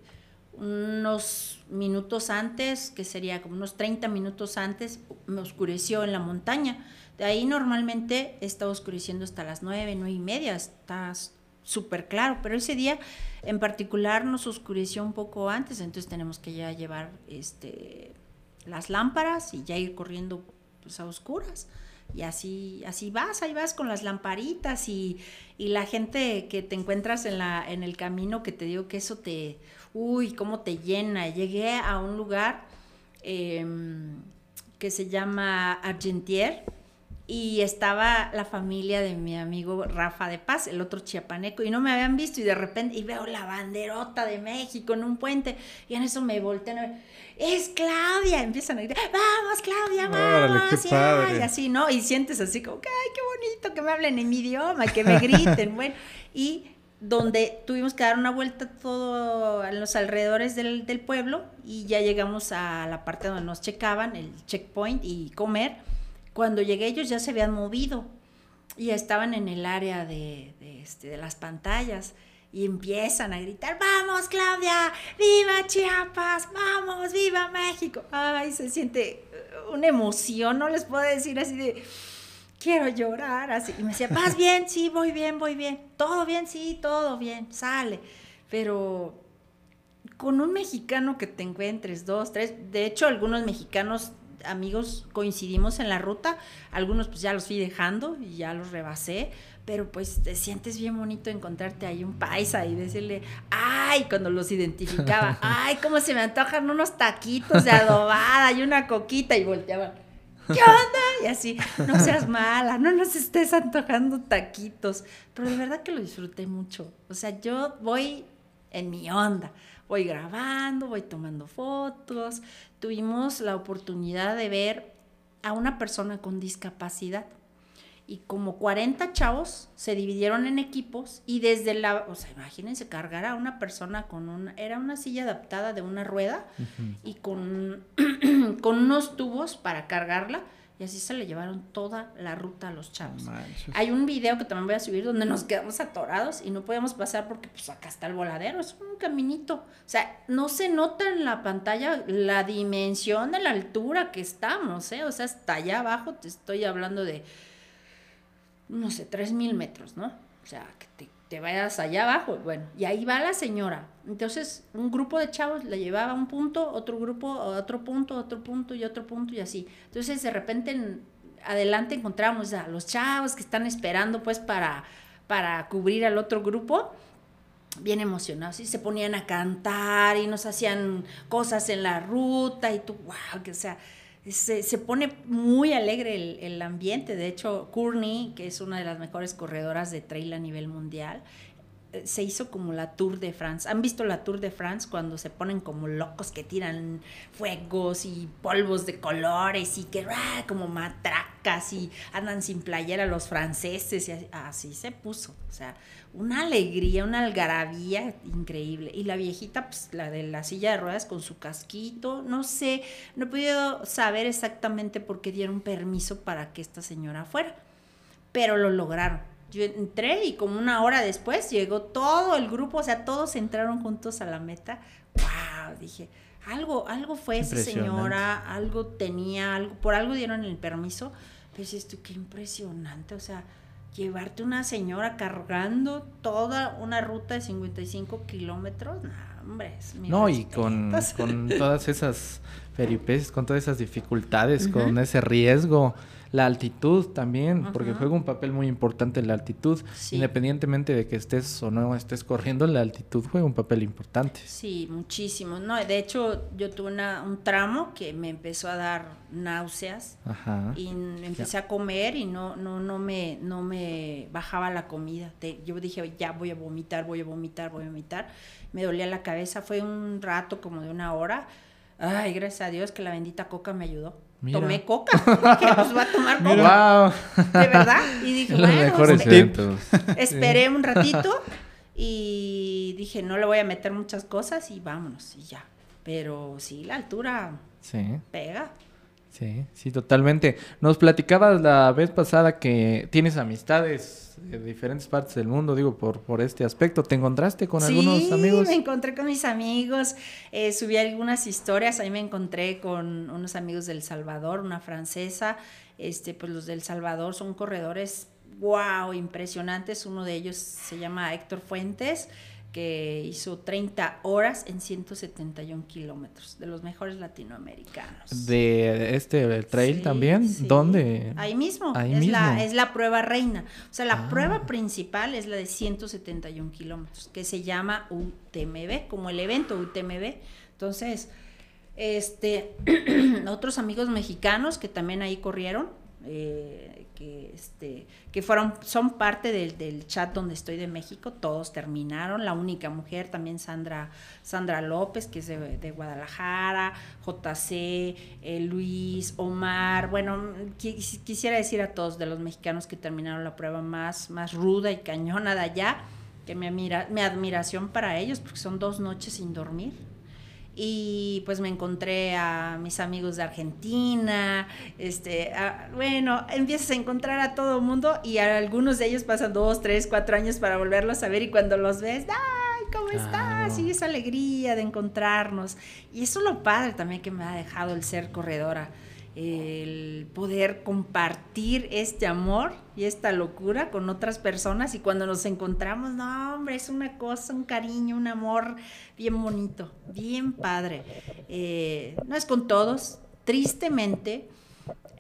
unos minutos antes, que sería como unos 30 minutos antes, me oscureció en la montaña. De ahí normalmente está oscureciendo hasta las 9, 9 y media, está súper claro, pero ese día en particular nos oscureció un poco antes, entonces tenemos que ya llevar este, las lámparas y ya ir corriendo pues, a oscuras. Y así, así vas, ahí vas con las lamparitas y, y la gente que te encuentras en, la, en el camino, que te digo que eso te, uy, cómo te llena. Llegué a un lugar em, que se llama Argentier y estaba la familia de mi amigo Rafa de Paz, el otro chiapaneco, y no me habían visto y de repente, y veo la banderota de México en un puente, y en eso me voltean es Claudia, empiezan a gritar, vamos Claudia, vamos, y así, ¿no? Y sientes así como, ay, qué bonito que me hablen en mi idioma, que me griten, bueno, y donde tuvimos que dar una vuelta todo a los alrededores del, del pueblo y ya llegamos a la parte donde nos checaban, el checkpoint y comer, cuando llegué ellos ya se habían movido y estaban en el área de, este, de las pantallas y empiezan a gritar, vamos Claudia, viva Chiapas, vamos, viva México. Ay, se siente una emoción, no les puedo decir así de, quiero llorar, así. Y me decía, ¿vas bien? Sí, voy bien, voy bien. ¿Todo bien? Sí, todo bien, sale. Pero con un mexicano que te encuentres, dos, tres, de hecho algunos mexicanos amigos coincidimos en la ruta, algunos pues ya los fui dejando y ya los rebasé, pero pues te sientes bien bonito encontrarte ahí un paisa y decirle, ay, cuando los identificaba, ay, cómo se me antojan unos taquitos de adobada y una coquita y volteaban. ¿Qué onda? Y así, no seas mala, no nos estés antojando taquitos. Pero de verdad que lo disfruté mucho. O sea, yo voy en mi onda. Voy grabando, voy tomando fotos. Tuvimos la oportunidad de ver a una persona con discapacidad. Y como 40 chavos se dividieron en equipos y desde la, o sea, imagínense cargar a una persona con una, era una silla adaptada de una rueda y con, con unos tubos para cargarla y así se le llevaron toda la ruta a los chavos. Hay un video que también voy a subir donde nos quedamos atorados y no podíamos pasar porque pues acá está el voladero, es un caminito. O sea, no se nota en la pantalla la dimensión de la altura que estamos, ¿eh? O sea, hasta allá abajo te estoy hablando de, no sé, tres mil metros, ¿no? O sea, que te te vayas allá abajo. Bueno, y ahí va la señora. Entonces, un grupo de chavos la llevaba a un punto, otro grupo a otro punto, otro punto y otro punto y así. Entonces, de repente, en, adelante encontramos a los chavos que están esperando pues para, para cubrir al otro grupo bien emocionados y se ponían a cantar y nos hacían cosas en la ruta y tú, wow, que o sea, se, se, pone muy alegre el, el, ambiente. De hecho, Courtney, que es una de las mejores corredoras de trail a nivel mundial, se hizo como la Tour de France. ¿Han visto la Tour de France cuando se ponen como locos que tiran fuegos y polvos de colores y que ¡ah! como matracas y andan sin playera los franceses y así se puso. O sea, una alegría, una algarabía increíble. Y la viejita, pues la de la silla de ruedas con su casquito, no sé, no he podido saber exactamente por qué dieron permiso para que esta señora fuera, pero lo lograron. Yo entré y como una hora después llegó todo el grupo, o sea, todos entraron juntos a la meta. ¡Wow! Dije, algo, algo fue esa señora, algo tenía, algo, por algo dieron el permiso. Pero esto, qué impresionante, o sea, llevarte una señora cargando toda una ruta de 55 kilómetros, no, hombre. no, y con, con, todas esas peripecias, con todas esas dificultades, con ese riesgo. La altitud también, porque juega un papel muy importante la altitud. Independientemente de que estés o no estés corriendo, la altitud juega un papel importante. Sí, muchísimo. No, de hecho, yo tuve una, un tramo que me empezó a dar náuseas y empecé a comer y no, no, no, me, no me bajaba la comida. yo dije, ya voy a vomitar, voy a vomitar, voy a vomitar. Me dolía la cabeza. Fue un rato como de una hora. Ay, gracias a Dios que la bendita coca me ayudó tomé coca. Dije, pues va a tomar coca. De verdad. Y dije, bueno, esperé un ratito y dije, no le voy a meter muchas cosas y vámonos y ya. Pero sí, la altura sí. pega. Sí, sí, totalmente. Nos platicabas la vez pasada que tienes amistades de diferentes partes del mundo, digo, por, por este aspecto. ¿Te encontraste con algunos amigos? Sí, me encontré con mis amigos, eh, subí algunas historias, ahí me encontré con unos amigos del Salvador, una francesa, este, pues los del Salvador son corredores, wow, impresionantes, uno de ellos se llama Héctor Fuentes, que hizo 30 horas en 171 kilómetros, de los mejores latinoamericanos. ¿De este trail Sí, también? sí. ¿Dónde? Ahí mismo, Ahí es, mismo. La, es la prueba reina. O sea, la Ah. prueba principal es la de 171 kilómetros, que se llama UTMB, como el evento UTMB. Entonces, este, otros amigos mexicanos que también ahí corrieron, eh, que, este, que fueron, son parte del, del chat donde estoy de México, todos terminaron, la única mujer también Sandra, Sandra López, que es de, Guadalajara, JC, eh, Luis, Omar, bueno, qui- quisiera decir a todos de los mexicanos que terminaron la prueba más, más ruda y cañona de allá, que mi, admira- mi admiración para ellos, porque son dos noches sin dormir. Y pues me encontré a mis amigos de Argentina, este, a- bueno, empiezas a encontrar a todo el mundo y a algunos de ellos pasan dos, tres, cuatro años para volverlos a ver y cuando los ves, ¡ay, cómo estás! Y esa alegría de encontrarnos. Y eso es lo padre también que me ha dejado el ser corredora, el poder compartir este amor y esta locura con otras personas y cuando nos encontramos, no, hombre, es una cosa, un cariño, un amor bien bonito, bien padre. Eh, no es con todos, tristemente,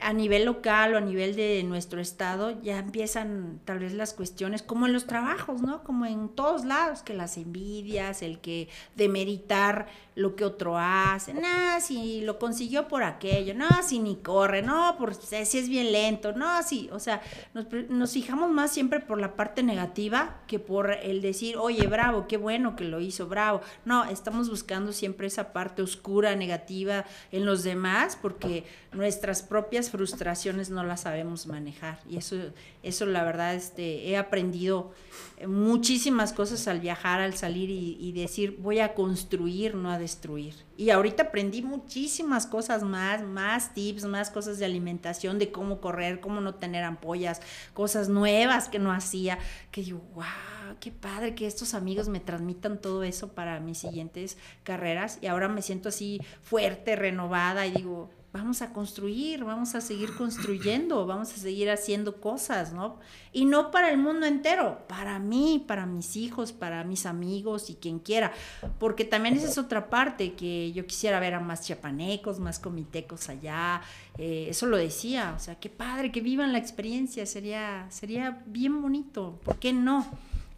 a nivel local o a nivel de nuestro estado ya empiezan tal vez las cuestiones como en los trabajos, ¿no? Como en todos lados, que las envidias, el que demeritar lo que otro hace, no, si lo consiguió por aquello, no, si ni corre, no, por si es bien lento, no, sí, o sea, nos, nos fijamos más siempre por la parte negativa que por el decir, oye, bravo, qué bueno que lo hizo, bravo. No, estamos buscando siempre esa parte oscura, negativa en los demás, porque nuestras propias frustraciones no las sabemos manejar. Y eso, eso la verdad, este, he aprendido eh, muchísimas cosas al viajar, al salir y, decir, voy a construir, no a destruir. Y ahorita aprendí muchísimas cosas más, más tips, más cosas de alimentación, de cómo correr, cómo no tener ampollas, cosas nuevas que no hacía, que digo, wow, qué padre que estos amigos me transmitan todo eso para mis siguientes carreras. Y ahora me siento así fuerte, renovada y digo, vamos a construir, vamos a seguir construyendo, vamos a seguir haciendo cosas, ¿no? Y no para el mundo entero, para mí, para mis hijos, para mis amigos y quien quiera, porque también esa es otra parte que yo quisiera ver a más chiapanecos, más comitecos allá, eh, eso lo decía, o sea, qué padre que vivan la experiencia, sería, sería bien bonito, ¿por qué no?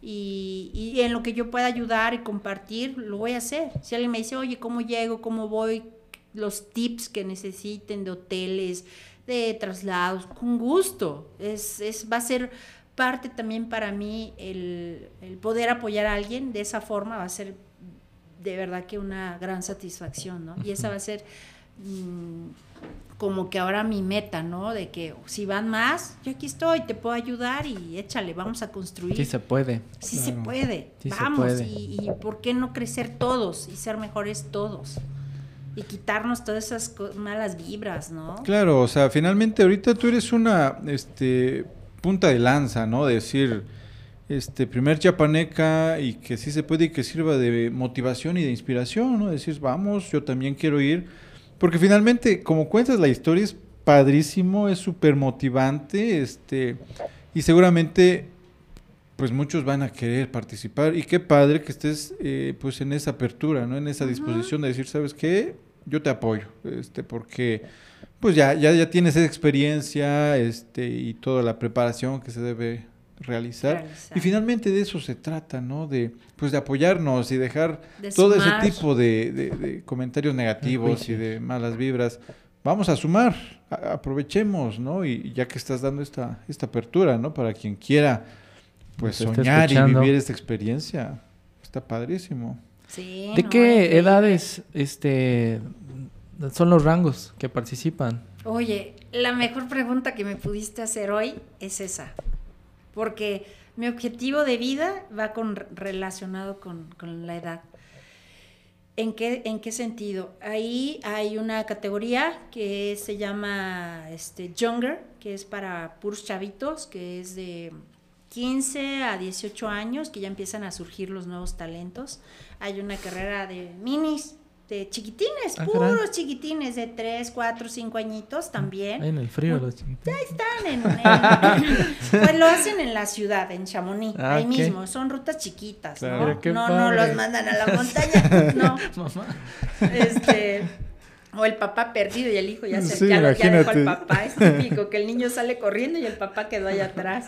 Y, y en lo que yo pueda ayudar y compartir, lo voy a hacer. Si alguien me dice, oye, ¿cómo llego? ¿Cómo voy? Los tips que necesiten de hoteles, de traslados, con gusto. Es, es, va a ser parte también para mí el, el poder apoyar a alguien de esa forma, va a ser de verdad que una gran satisfacción, ¿no? Y esa va a ser mm, como que ahora mi meta, ¿no? De que si van más, yo aquí estoy, te puedo ayudar y échale, vamos a construir. Sí se puede. Sí se puede, Sí se vamos, puede. Y, y por qué no crecer todos y ser mejores todos y quitarnos todas esas malas vibras, ¿no? Claro, o sea, finalmente ahorita tú eres una este, punta de lanza, ¿no? De decir, este, primer chapaneca y que sí se puede y que sirva de motivación y de inspiración, ¿no? Decir, vamos, yo también quiero ir. Porque finalmente, como cuentas la historia, es padrísimo, es súper motivante, este, y seguramente, pues muchos van a querer participar. Y qué padre que estés, eh, pues, en esa apertura, ¿no? En esa disposición de decir, ¿sabes qué? Yo te apoyo, este, porque, pues, ya, ya, ya tienes esa experiencia, este, y toda la preparación que se debe realizar. Realizar. Y finalmente de eso se trata, ¿no? De, pues, de apoyarnos y dejar De todo sumar. ese tipo de, de- de comentarios negativos y de malas vibras. Vamos a sumar, a- aprovechemos, ¿no? Y ya que estás dando esta, esta apertura, ¿no? Para quien quiera, pues, soñar y vivir esta experiencia. Está padrísimo. Sí, ¿De no, qué edades este son los rangos que participan? Oye, la mejor pregunta que me pudiste hacer hoy es esa, porque mi objetivo de vida va con, relacionado con, con la edad. ¿En qué, ¿En qué sentido? Ahí hay una categoría que se llama este, Younger, que es para puros chavitos, que es de 15 a 18 años, que ya empiezan a surgir los nuevos talentos. Hay una carrera de minis, de chiquitines, Ah, puros caray. chiquitines de 3, 4, 5 añitos también. Ahí en el frío los chiquitos. Ahí están en, en- pues lo hacen en la ciudad, en Chamonix, Ah, ahí mismo, son rutas chiquitas, Claro. ¿no? No, no los mandan a la montaña, no. Mamá. Este, o el papá perdido y el hijo ya se Sí, ya, ya dejó al papá, es típico que el niño sale corriendo y el papá quedó allá atrás.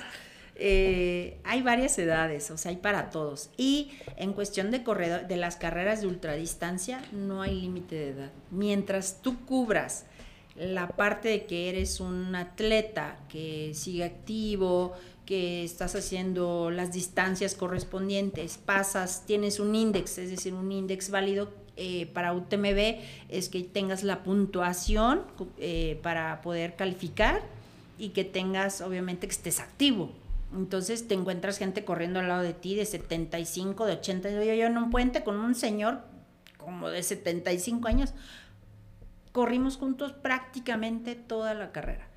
Eh, hay varias edades, o sea, hay para todos. Y en cuestión de las carreras de ultradistancia, no hay límite de edad. Mientras tú cubras la parte de que eres un atleta que sigue activo, que estás haciendo las distancias correspondientes, pasas, tienes un índice, es decir, un índice válido eh, para UTMB, es que tengas la puntuación eh, para poder calificar y que tengas, obviamente, que estés activo. Entonces te encuentras gente corriendo al lado de ti de 75, de 80. Yo, yo en un puente con un señor como de 75 años, corrimos juntos prácticamente toda la carrera.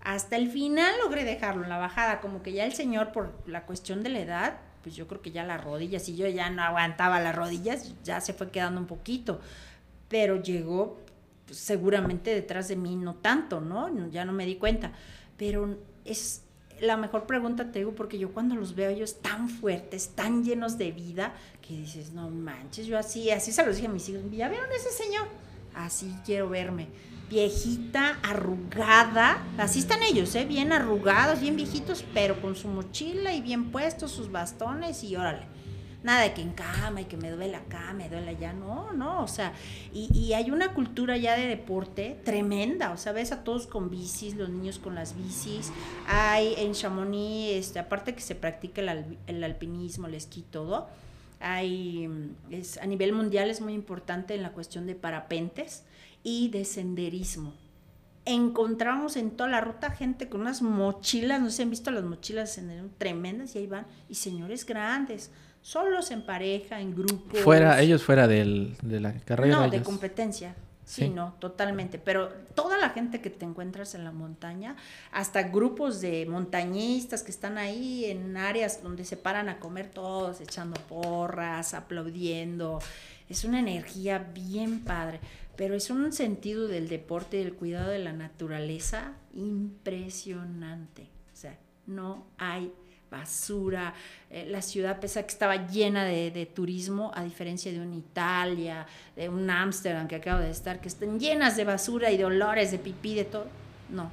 Hasta el final logré dejarlo en la bajada, como que ya el señor por la cuestión de la edad, pues yo creo que ya las rodillas, y yo ya no aguantaba las rodillas, ya se fue quedando un poquito, pero llegó pues, seguramente detrás de mí, no tanto, ¿no? Ya no me di cuenta, pero es la mejor pregunta, te digo, porque yo cuando los veo ellos tan fuertes, tan llenos de vida, que dices, no manches, yo así, así se los dije a mis hijos, ¿ya vieron ese señor? Así quiero verme. Viejita, arrugada, así están ellos, ¿eh? bien arrugados, bien viejitos, pero con su mochila y bien puestos sus bastones y órale. Nada de que en cama y que me duele acá, me duele allá, no, no, o sea, y, hay una cultura ya de deporte tremenda, o sea, ves a todos con bicis, los niños con las bicis, hay en Chamonix, este, aparte que se practica el, al- el alpinismo, el esquí, todo, hay, es, a nivel mundial es muy importante en la cuestión de parapentes y de senderismo. Encontramos en toda la ruta gente con unas mochilas, no sé si han visto las mochilas de senderismo tremendas y ahí van, y señores grandes, solos en pareja, en grupos. Fuera, ellos fuera del, de la carrera. No, de ellos- competencia. Sí, Sí. no, totalmente. Pero toda la gente que te encuentras en la montaña, hasta grupos de montañistas que están ahí en áreas donde se paran a comer todos, echando porras, aplaudiendo. Es una energía bien padre, pero es un sentido del deporte y del cuidado de la naturaleza impresionante. O sea, no hay basura. Eh, la ciudad, pese a que estaba llena de, de turismo, a diferencia de una Italia, de un Ámsterdam que acabo de estar, que están llenas de basura y de olores, de pipí, de todo. No,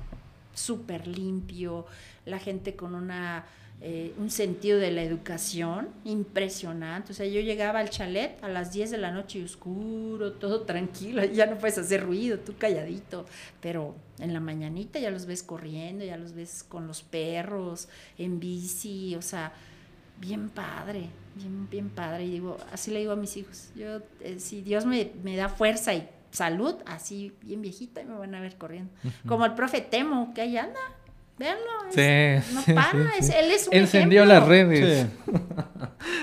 súper limpio, la gente con una, eh, un sentido de la educación impresionante. O sea, yo llegaba al chalet a las 10 de la noche y oscuro, todo tranquilo, ya no puedes hacer ruido, tú calladito, pero en la mañanita ya los ves corriendo, ya los ves con los perros, en bici, o sea, bien padre, bien, bien padre. Y digo, así le digo a mis hijos, yo, eh, si Dios me, me da fuerza y salud, así bien viejita, y me van a ver corriendo. Como el profe Temo, que ahí anda, es- Sí, no sí, para, sí, es- sí. él es un Encendió ejemplo. las redes. Sí.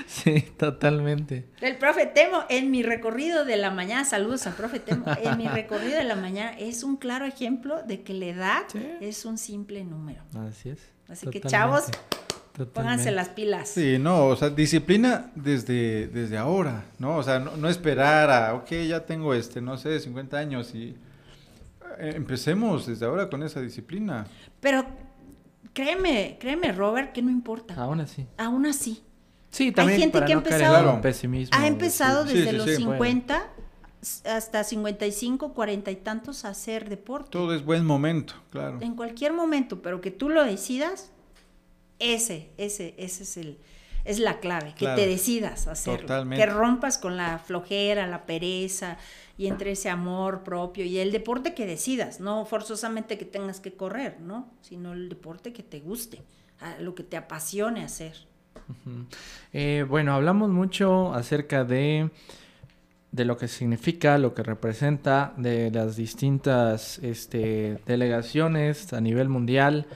Sí, totalmente. El profe Temo, en mi recorrido de la mañana, saludos al profe Temo, en mi recorrido de la mañana es un claro ejemplo de que la edad Sí. es un simple número. Así es. Así que, chavos, Totalmente. Pónganse las pilas. Sí, no, o sea, disciplina desde, desde ahora, ¿no? O sea, no, no esperar a, ok, ya tengo este, no sé, 50 años y eh, empecemos desde ahora con esa disciplina. Pero créeme, créeme, Robert, que no importa. Aún así. Aún así. Sí, también gente para que ha no empezado- pesimismo. Ha empezado sí, desde sí, los sí. 50 hasta 55, 40 y tantos a hacer deporte. Todo es buen momento, claro. En cualquier momento, pero que tú lo decidas, ese, ese, ese es el, es la clave, que te decidas a hacerlo, Totalmente. que rompas con la flojera, la pereza y entre ese amor propio y el deporte que decidas, no forzosamente que tengas que correr, ¿no? Sino el deporte que te guste, lo que te apasione hacer. Eh, bueno, hablamos mucho acerca de, de lo que significa, lo que representa, de las distintas este, delegaciones a nivel mundial,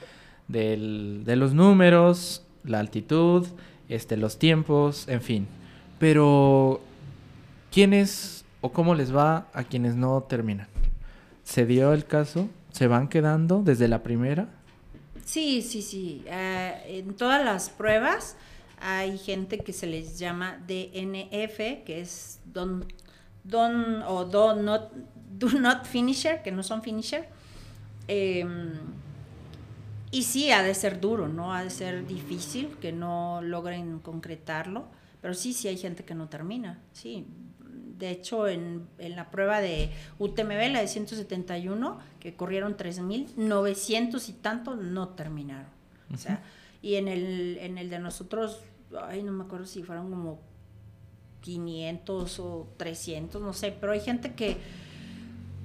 del- de los números, la altitud, este, los tiempos, en fin. Pero, ¿quiénes o cómo les va a quienes no terminan? ¿Se dio el caso? ¿Se van quedando desde la primera? Sí, sí, sí. eh, en todas las pruebas hay gente que se les llama DNF, que es Don't, don o do not, do not finisher, que no son finisher. Em, y sí, ha de ser duro, ¿no? Ha de ser difícil que no logren concretarlo, pero sí, sí hay gente que no termina, sí. De hecho, en, en la prueba de UTMB, la de 171, que corrieron 3.900 y tanto, no terminaron. O sea, y en el, en el de nosotros, ay, no me acuerdo si fueron como 500 o 300, no sé, pero hay gente que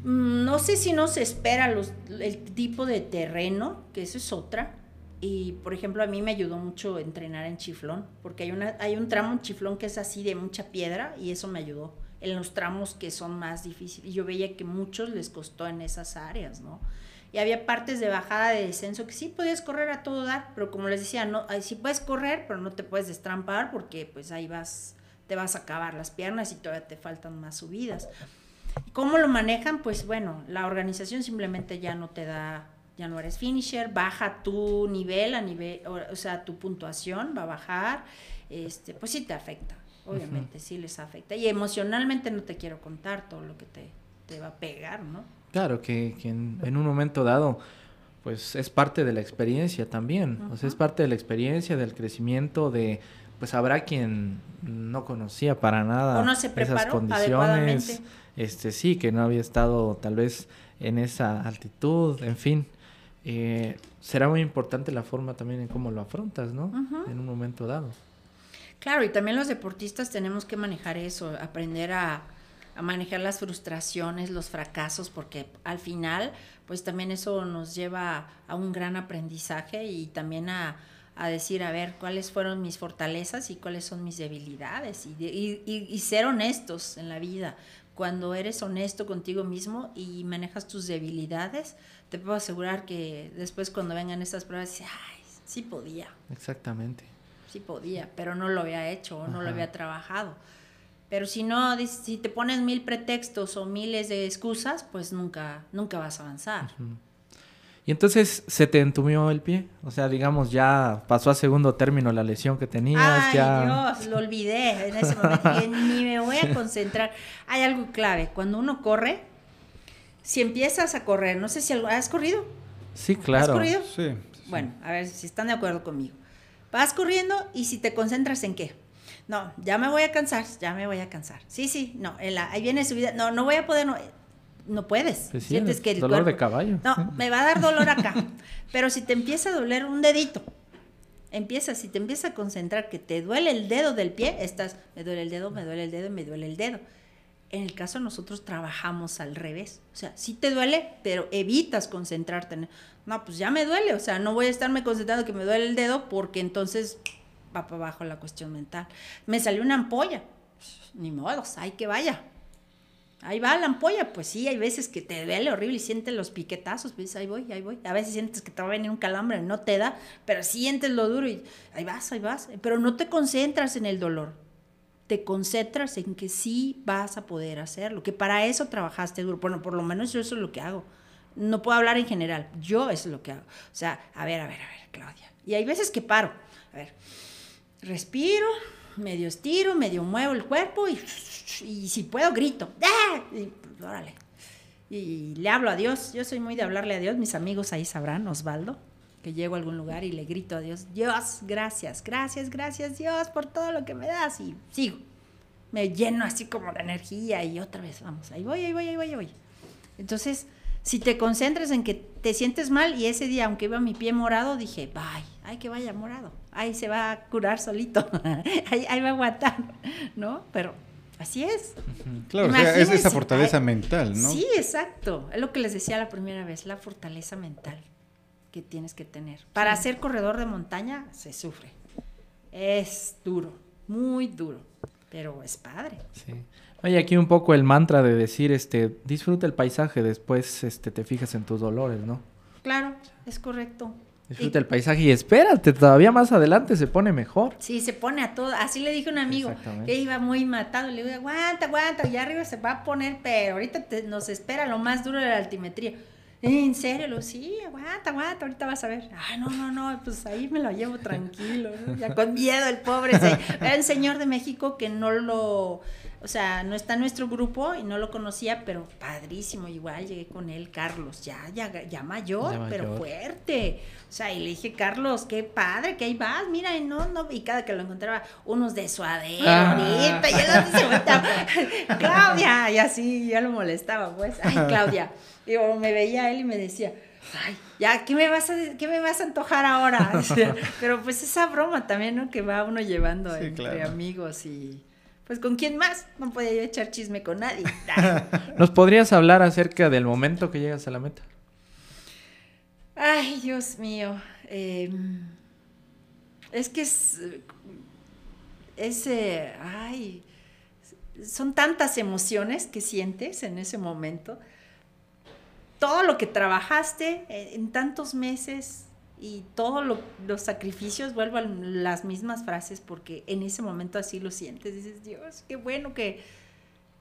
no sé si no se espera el tipo de terreno, que eso es otra. Y por ejemplo, a mí me ayudó mucho entrenar en chiflón, porque hay, una, hay un tramo en chiflón que es así de mucha piedra y eso me ayudó en los tramos que son más difíciles. Yo veía que muchos les costó en esas áreas, ¿no? Y había partes de bajada de descenso que sí podías correr a todo dar, pero como les decía, no, sí puedes correr, pero no te puedes destrampar porque pues ahí vas, te vas a acabar las piernas y todavía te faltan más subidas. ¿Cómo lo manejan? Pues bueno, la organización simplemente ya no te da, ya no eres finisher, baja tu nivel, a nivel, o, sea, tu puntuación va a bajar, este, pues sí te afecta, obviamente, sí les afecta. Y emocionalmente no te quiero contar todo lo que te, te va a pegar, ¿no? Claro, que, en, un momento dado, pues es parte de la experiencia también. O sea, es parte de la experiencia, del crecimiento, de pues habrá quien no conocía para nada esas condiciones. Este sí, que no había estado tal vez en esa altitud, en fin. Eh, será muy importante la forma también en cómo lo afrontas, ¿no? En un momento dado. Claro, y también los deportistas tenemos que manejar eso, aprender a, a manejar las frustraciones, los fracasos, porque al final, pues también eso nos lleva a un gran aprendizaje y también a, decir, a ver, cuáles fueron mis fortalezas y cuáles son mis debilidades y, y, ser honestos en la vida. Cuando eres honesto contigo mismo y manejas tus debilidades, te puedo asegurar que después cuando vengan estas pruebas, dices, ay, sí podía. Exactamente. Sí podía, pero no lo había hecho o no lo había trabajado. Pero si no, si te pones mil pretextos o miles de excusas, pues nunca, nunca vas a avanzar. Y entonces se te entumió el pie, o sea, digamos, ya pasó a segundo término la lesión que tenías, Ay, ya... Dios, lo olvidé en ese momento, ni me voy a concentrar. Hay algo clave, cuando uno corre, si empiezas a correr, no sé si has corrido. Sí, claro. ¿Has corrido? Sí, sí. Bueno, a ver si están de acuerdo conmigo. Vas corriendo y si te concentras en qué? no, ya me voy a cansar, ya me voy a cansar. Sí, sí, no, ahí viene su vida, no, no voy a poder, no, no puedes. Pues Sientes que el dolor de caballo. No, me va a dar dolor acá. Pero si te empieza a doler un dedito, empieza, si te empieza a concentrar que te duele el dedo del pie, estás, me duele el dedo, me duele el dedo, me duele el dedo. En el caso nosotros trabajamos al revés. O sea, sí te duele, pero evitas concentrarte. no, pues ya me duele. O sea, no voy a estarme concentrando que me duele el dedo porque entonces va para abajo la cuestión mental. Me salió una ampolla, ni modos, hay que vaya. Ahí va la ampolla, pues sí, hay veces que te duele horrible y sientes los piquetazos, pues ahí voy, ahí voy. A veces sientes que te va a venir un calambre, no te da, pero sientes lo duro y ahí vas, ahí vas. Pero no te concentras en el dolor, te concentras en que sí vas a poder hacerlo, que para eso trabajaste duro. Bueno, por lo menos yo eso es lo que hago. No puedo hablar en general, yo eso es lo que hago. O sea, a ver, a ver, a ver, Claudia. Y hay veces que paro, a ver respiro, medio estiro, medio muevo el cuerpo y, y si puedo grito. ¡Ah! Y, órale. Y le hablo a Dios. Yo soy muy de hablarle a Dios. Mis amigos ahí sabrán, Osvaldo, que llego a algún lugar y le grito a Dios, Dios, gracias, gracias, gracias Dios por todo lo que me das. Y sigo. Me lleno así como de energía y otra vez, vamos, ahí voy, ahí voy, ahí voy, ahí voy. Entonces, si te concentras en que te sientes mal y ese día, aunque iba mi pie morado, dije, bye, ay, que vaya morado, ay, se va a curar solito, ahí, va a aguantar, ¿no? Pero así es. Claro, o sea, es esa fortaleza mental, ¿no? Sí, exacto, es lo que les decía la primera vez, la fortaleza mental que tienes que tener. Para ser corredor de montaña se sufre, es duro, muy duro, pero es padre. Sí. Hay aquí un poco el mantra de decir, este, disfruta el paisaje, después este, te fijas en tus dolores, ¿no? Claro, es correcto. Disfruta el paisaje y espérate, todavía más adelante se pone mejor. Sí, se pone a todo. Así le dije a un amigo que iba muy matado. Le digo, aguanta, aguanta, allá arriba se va a poner, pero ahorita nos espera lo más duro de la altimetría. ¿En serio? Lo, sí, aguanta, aguanta, ahorita vas a ver. Ah, no, no, no, pues ahí me lo llevo tranquilo, ya con miedo el pobre. el señor de México que no lo o sea, no está en nuestro grupo y no lo conocía, pero padrísimo, igual llegué con él, Carlos, ya, ya, ya mayor, Ya pero fuerte. O sea, y le dije, Carlos, qué padre, que ahí vas, mira, y no, no, y cada que lo encontraba, unos de suadero, Ah. y se Claudia, y así, ya lo molestaba, pues, ay, Claudia. Digo, me veía él y me decía, ay, ya, ¿qué me vas a, qué me vas a antojar ahora? Pero pues esa broma también, ¿no? Que va uno llevando Sí, entre claro. amigos y... Pues con quién más, no podía yo echar chisme con nadie. ¿Nos podrías hablar acerca del momento que llegas a la meta? Ay, Dios mío. eh, es que es. es, eh, ay. Son tantas emociones que sientes en ese momento. Todo lo que trabajaste en, en tantos meses y todos los sacrificios, vuelvo a las mismas frases porque en ese momento así lo sientes. Dices, Dios, qué bueno que,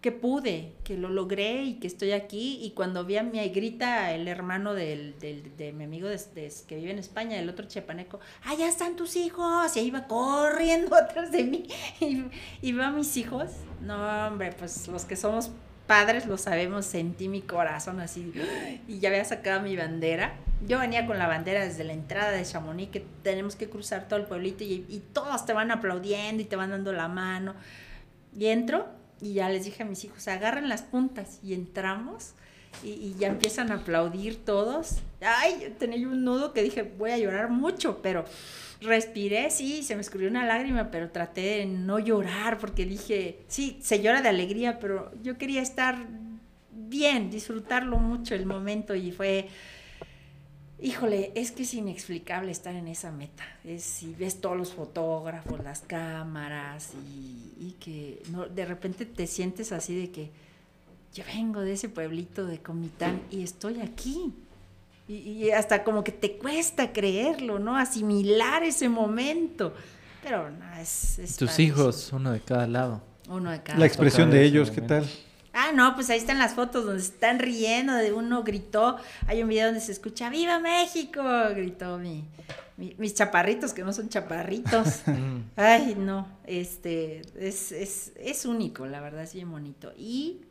que pude, que lo logré y que estoy aquí. Y cuando vi a mi grita el hermano del, del- de mi amigo que vive en España, el otro chiapaneco, allá están tus hijos. Y ahí iba corriendo atrás de mí. Y, y veo a mis hijos. No, hombre, pues los que somos padres lo sabemos, sentí mi corazón así. Y ya había sacado mi bandera. Yo venía con la bandera desde la entrada de Chamonix, que tenemos que cruzar todo el pueblito y, todos te van aplaudiendo y te van dando la mano. Y entro y ya les dije a mis hijos, agarren las puntas y entramos y, y ya empiezan a aplaudir todos. Ay, tenía un nudo que dije, voy a llorar mucho, pero respiré, sí, se me escurrió una lágrima, pero traté de no llorar porque dije, sí, se llora de alegría, pero yo quería estar bien, disfrutarlo mucho el momento y fue... Híjole, es que es inexplicable estar en esa meta. Es si ves todos los fotógrafos, las cámaras y, y que no, de repente te sientes así de que yo vengo de ese pueblito de Comitán y estoy aquí. Y, y hasta como que te cuesta creerlo, ¿no? Asimilar ese momento. Pero no, es... es Tus hijos, uno de cada lado. Uno de cada La expresión de ellos, ¿qué tal? Ah, no, pues ahí están las fotos donde se están riendo, de uno gritó, hay un video donde se escucha ¡Viva México! gritó mi, mi- mis chaparritos, que no son chaparritos. Mm. Ay, no, este, es, es, es único, la verdad, es bien bonito. Y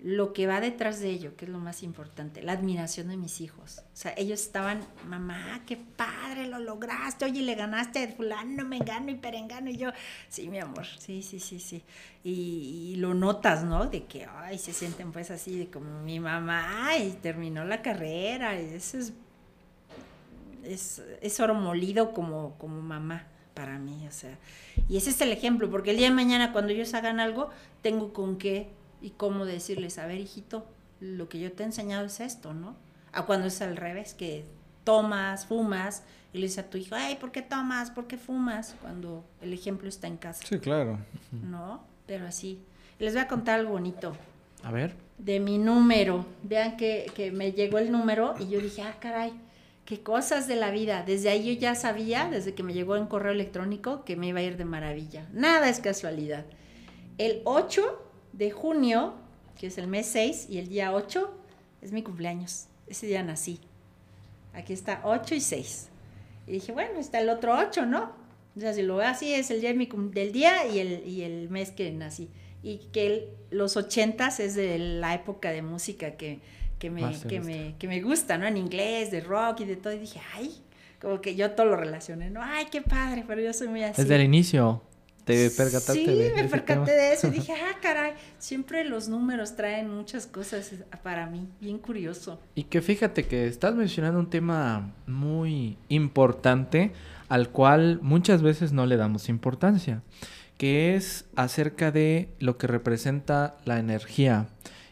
lo que va detrás de ello, que es lo más importante, la admiración de mis hijos. O sea, ellos estaban, mamá, qué padre, lo lograste, oye, le ganaste a fulano, me gano y perengano, y yo, sí, mi amor, sí, sí, sí, sí. Y, y lo notas, ¿no? De que, ay, se sienten pues así, de como mi mamá, y terminó la carrera, y eso es es, es oro molido como, como mamá para mí, o sea. Y ese es el ejemplo, porque el día de mañana cuando ellos hagan algo, tengo con qué y cómo decirles, a ver, hijito, lo que yo te he enseñado es esto, ¿no? A cuando es al revés, que tomas, fumas, y le dices a tu hijo, ay, ¿por qué tomas? ¿Por qué fumas? Cuando el ejemplo está en casa, Sí, claro. ¿no? Pero así. Les voy a contar algo bonito A ver. de mi número. Vean que, que me llegó el número y yo dije, ah, caray, qué cosas de la vida. Desde ahí yo ya sabía, desde que me llegó en correo electrónico, que me iba a ir de maravilla. Nada es casualidad. El 8 de junio, que es el mes 6, y el día 8 es mi cumpleaños. Ese día nací. Aquí está 8 y 6. Y dije, bueno, está el otro 8, ¿no? O sea, si lo veo así, es el día de mi del día y el, y el mes que nací. Y que el- los ochentas es de la época de música que, que, me, que, me, que me gusta, ¿no? En inglés, de rock y de todo. Y dije, ay, como que yo todo lo relacioné, ¿no? Ay, qué padre, pero yo soy muy así. Desde el inicio te percataste Sí, de, me percaté de eso y dije, ah, caray, siempre los números traen muchas cosas para mí, bien curioso. Y que fíjate que estás mencionando un tema muy importante al cual muchas veces no le damos importancia, que es acerca de lo que representa la energía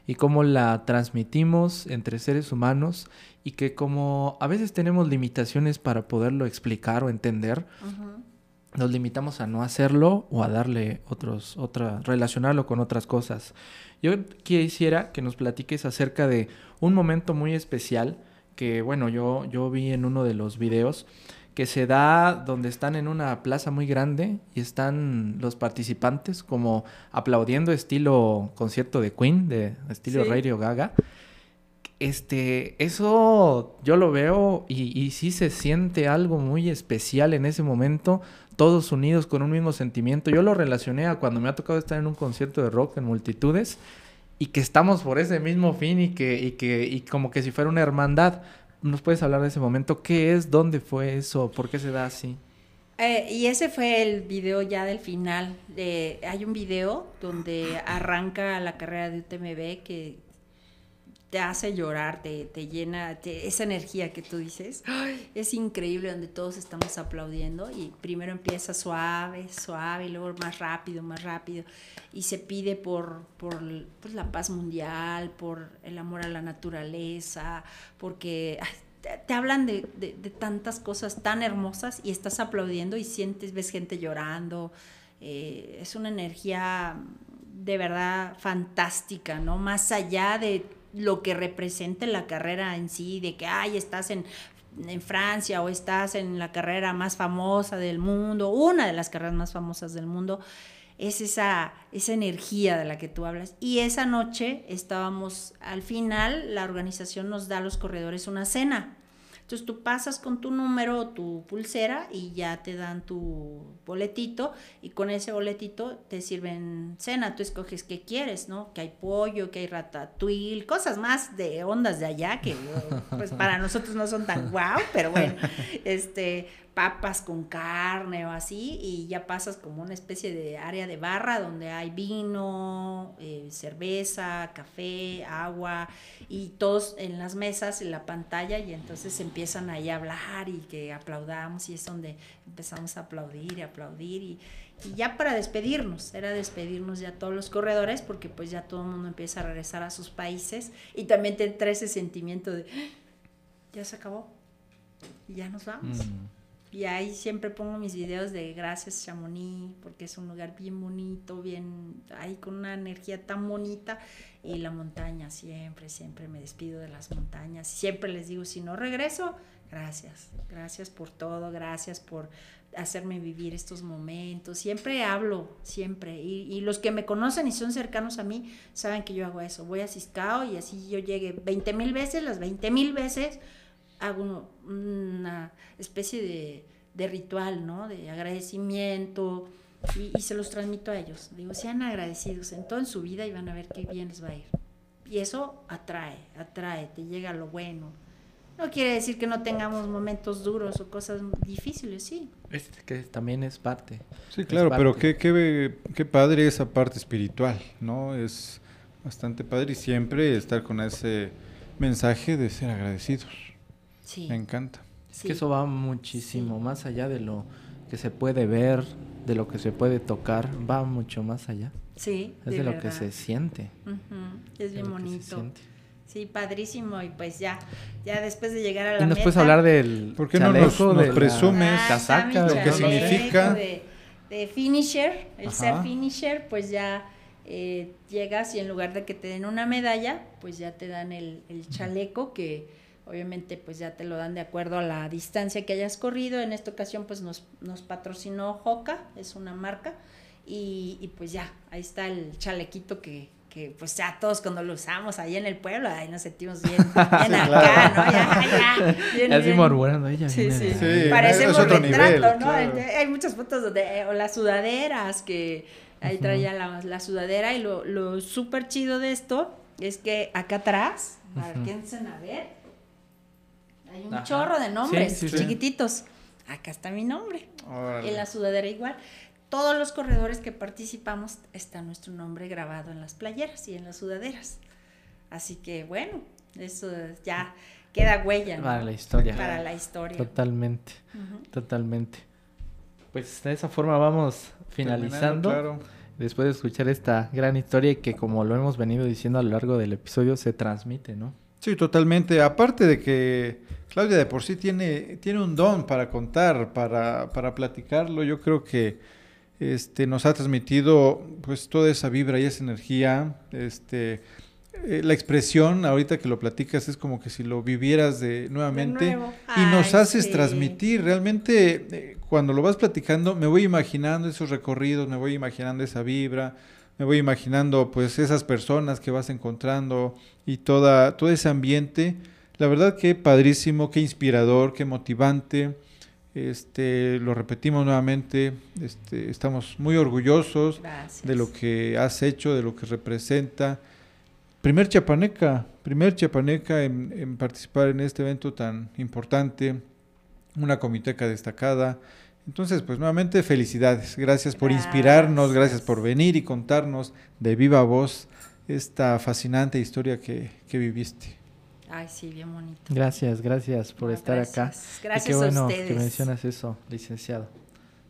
y cómo la transmitimos entre seres humanos y que como a veces tenemos limitaciones para poderlo explicar o entender, Ujú. Nos limitamos a no hacerlo o a darle otros, otra, relacionarlo con otras cosas. Yo quisiera que nos platiques acerca de un momento muy especial que, bueno, yo, yo vi en uno de los videos que se da donde están en una plaza muy grande y están los participantes como aplaudiendo estilo concierto de Queen, de estilo Sí. Radio Gaga. este, eso yo lo veo y, y sí se siente algo muy especial en ese momento, todos unidos con un mismo sentimiento. Yo lo relacioné a cuando me ha tocado estar en un concierto de rock en multitudes y que estamos por ese mismo fin y que, y que, y como que si fuera una hermandad. ¿Nos puedes hablar de ese momento? ¿Qué es? ¿Dónde fue eso? ¿Por qué se da así? Eh, y ese fue el video ya del final. Hay un video donde arranca la carrera de UTMB que te hace llorar, te, te llena, esa energía que tú dices. Es increíble donde todos estamos aplaudiendo y primero empieza suave, suave y luego más rápido, más rápido. Y se pide por, por pues, la paz mundial, por el amor a la naturaleza, porque te, hablan de, de- de tantas cosas tan hermosas y estás aplaudiendo y sientes, ves gente llorando. Eh, es una energía de verdad fantástica, ¿no? Más allá de lo que representa la carrera en sí, de que, ay, estás en, en Francia o estás en la carrera más famosa del mundo, una de las carreras más famosas del mundo, es esa, esa energía de la que tú hablas. Y esa noche estábamos, al final, la organización nos da a los corredores una cena. Entonces tú pasas con tu número o tu pulsera y ya te dan tu boletito y con ese boletito te sirven cena. Tú escoges qué quieres, ¿no? Que hay pollo, que hay ratatouille, cosas más de ondas de allá que pues para nosotros no son tan guau, pero bueno, este papas con carne o así y ya pasas como una especie de área de barra donde hay vino, eh, cerveza, café, agua y todos en las mesas, en la pantalla y entonces empiezan ahí a hablar y que aplaudamos y es donde empezamos a aplaudir y aplaudir y, ya para despedirnos, era despedirnos ya todos los corredores porque pues ya todo el mundo empieza a regresar a sus países y también te entra ese sentimiento de "Ah, ya se acabó y ya nos vamos. Mm. Y ahí siempre pongo mis videos de gracias Chamonix, porque es un lugar bien bonito, bien, ahí con una energía tan bonita. Y la montaña, siempre, siempre me despido de las montañas. Siempre les digo, si no regreso, gracias. Gracias por todo, gracias por hacerme vivir estos momentos. Siempre hablo, siempre. Y, y los que me conocen y son cercanos a mí, saben que yo hago eso. Voy a Ciscao y así yo llegue 20 mil veces, las 20 mil veces hago una especie de, de ritual, ¿no? De agradecimiento y, y se los transmito a ellos. Digo, sean agradecidos en todo en su vida y van a ver qué bien les va a ir. Y eso atrae, atrae, te llega lo bueno. No quiere decir que no tengamos momentos duros o cosas difíciles, sí. Es que también es parte. Sí, claro, pero qué, qué, qué padre esa parte espiritual, ¿no? Es bastante padre y siempre estar con ese mensaje de ser agradecidos. Sí. Me encanta. Es sí. que eso va muchísimo Sí. más allá de lo que se puede ver, de lo que se puede tocar, va mucho más allá. Sí, Es de, lo que se siente. Es bien bonito. Sí, padrísimo. Y pues ya, ya después de llegar a la Y nos meta, puedes hablar del ¿Por qué no nos- nos de la presumes Ah, casaca, lo que significa? De, de finisher, el ser finisher, pues ya eh, llegas y en lugar de que te den una medalla, pues ya te dan el, el chaleco que obviamente pues ya te lo dan de acuerdo a la distancia que hayas corrido. En esta ocasión pues nos, nos patrocinó Joca, es una marca, y, y, pues ya, ahí está el chalequito que, que pues ya todos cuando lo usamos ahí en el pueblo, ahí nos sentimos bien, bien acá, ¿no? Ya, ya, bien, Así bien. ella. Sí, sí. Sí, Parecemos retrato, nivel, ¿no? claro. Hay muchas fotos donde, eh, o las sudaderas, que ahí traía la, la sudadera, y lo, lo súper chido de esto es que acá atrás, a ver, hay un Ajá. chorro de nombres Sí, sí, sí. chiquititos. Acá está mi nombre. Órale. En la sudadera igual. Todos los corredores que participamos está nuestro nombre grabado en las playeras y en las sudaderas. Así que bueno, eso ya queda huella. ¿no? Para la historia. Para la historia. Totalmente, totalmente. Pues de esa forma vamos finalizando. Claro. Después de escuchar esta gran historia y que como lo hemos venido diciendo a lo largo del episodio se transmite, ¿no? Sí, totalmente. Aparte de que Claudia de por sí tiene, tiene un don para contar, para, para platicarlo, yo creo que este, nos ha transmitido pues toda esa vibra y esa energía. Este, eh, la expresión, ahorita que lo platicas, es como que si lo vivieras de nuevamente y nos haces sí. transmitir. Realmente, eh, cuando lo vas platicando, me voy imaginando esos recorridos, me voy imaginando esa vibra, me voy imaginando pues esas personas que vas encontrando y toda, todo ese ambiente. La verdad que padrísimo, qué inspirador, qué motivante. Este, lo repetimos nuevamente, este, estamos muy orgullosos Gracias. de lo que has hecho, de lo que representa. Primer chiapaneca, primer chiapaneca en, en participar en este evento tan importante, una comiteca destacada. Entonces, pues nuevamente felicidades, gracias por inspirarnos, gracias Gracias. por venir y contarnos de viva voz esta fascinante historia que, que viviste. Ay, sí, bien bonito. Gracias, gracias por No, estar acá. gracias. Y Gracias qué a bueno ustedes. que mencionas eso, licenciado.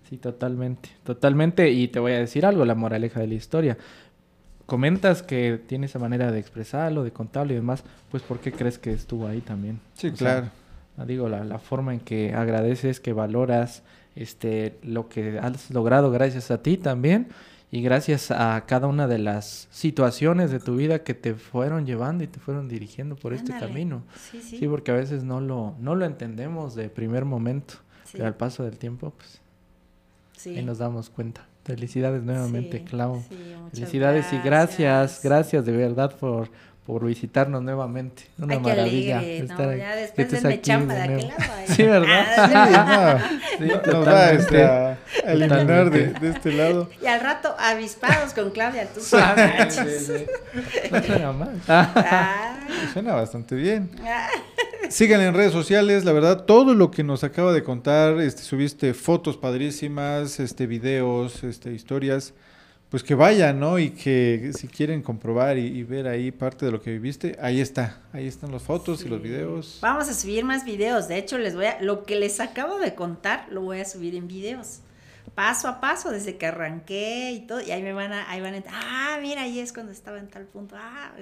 Sí, totalmente, totalmente. Y te voy a decir algo, la moraleja de la historia. Comentas que tiene esa manera de expresarlo, de contarlo y demás, pues ¿por qué crees que estuvo ahí también? Sí, O sea, claro. Ah, Digo, la, la forma en que agradeces, que valoras este, lo que has logrado gracias a ti también y gracias a cada una de las situaciones de tu vida que te fueron llevando y te fueron dirigiendo por este camino. Sí, sí. Sí, porque a veces no lo, no lo entendemos de primer momento, sí, pero al paso del tiempo, pues sí. ahí nos damos cuenta. Felicidades nuevamente, Clau. sí, muchas Felicidades y gracias, gracias de verdad por, por visitarnos nuevamente. Una Ay, qué maravilla alegre, ¿no? estar Ya que después denme aquí chamba de de aquel lado. ahí. Sí, ¿verdad? Ah, Sí, Sí, no- nos va este, a, eliminar de, este lado. Y al rato, avispados con Claudia, tú sabes. sí, sí. No suena mal. Ay, Suena bastante bien. ah, Síganle en redes sociales, la verdad, todo lo que nos acaba de contar, este, subiste fotos padrísimas, este, videos, este, historias, pues que vayan, ¿no? Y que si quieren comprobar y, y ver ahí parte de lo que viviste, ahí está, ahí están las fotos y los videos. Vamos a subir más videos. De hecho, les voy a, lo que les acabo de contar, lo voy a subir en videos. Paso a paso, desde que arranqué y todo. Y ahí me van a, ahí van a, ah, mira, ahí es cuando estaba en tal punto. Ah,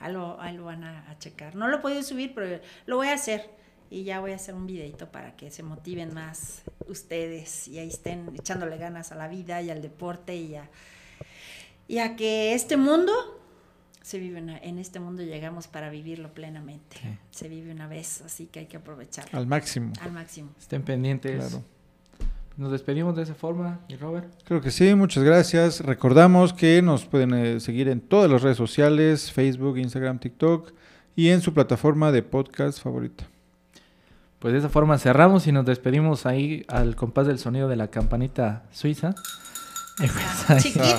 ahí lo, ahí lo van a, a checar. No lo he podido subir, pero lo voy a hacer. Y ya voy a hacer un videito para que se motiven más ustedes y ahí estén echándole ganas a la vida y al deporte y a, y a que este mundo se vive una- en este mundo llegamos para vivirlo plenamente. Sí. Se vive una vez, así que hay que aprovecharlo Al máximo. al máximo. Estén pendientes. Claro. Nos despedimos de esa forma, y Robert. Creo que sí, muchas gracias. Recordamos que nos pueden eh, seguir en todas las redes sociales, Facebook, Instagram, TikTok y en su plataforma de podcast favorita. Pues de esa forma cerramos y nos despedimos ahí al compás del sonido de la campanita suiza. Chiquita.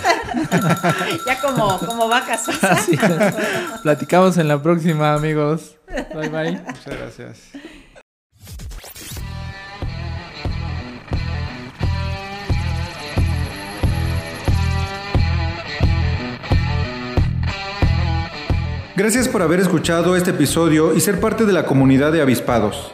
ya como, como vaca suiza. Así es. Platicamos en la próxima, amigos. Bye bye. Muchas gracias. Gracias por haber escuchado este episodio y ser parte de la comunidad de avispados.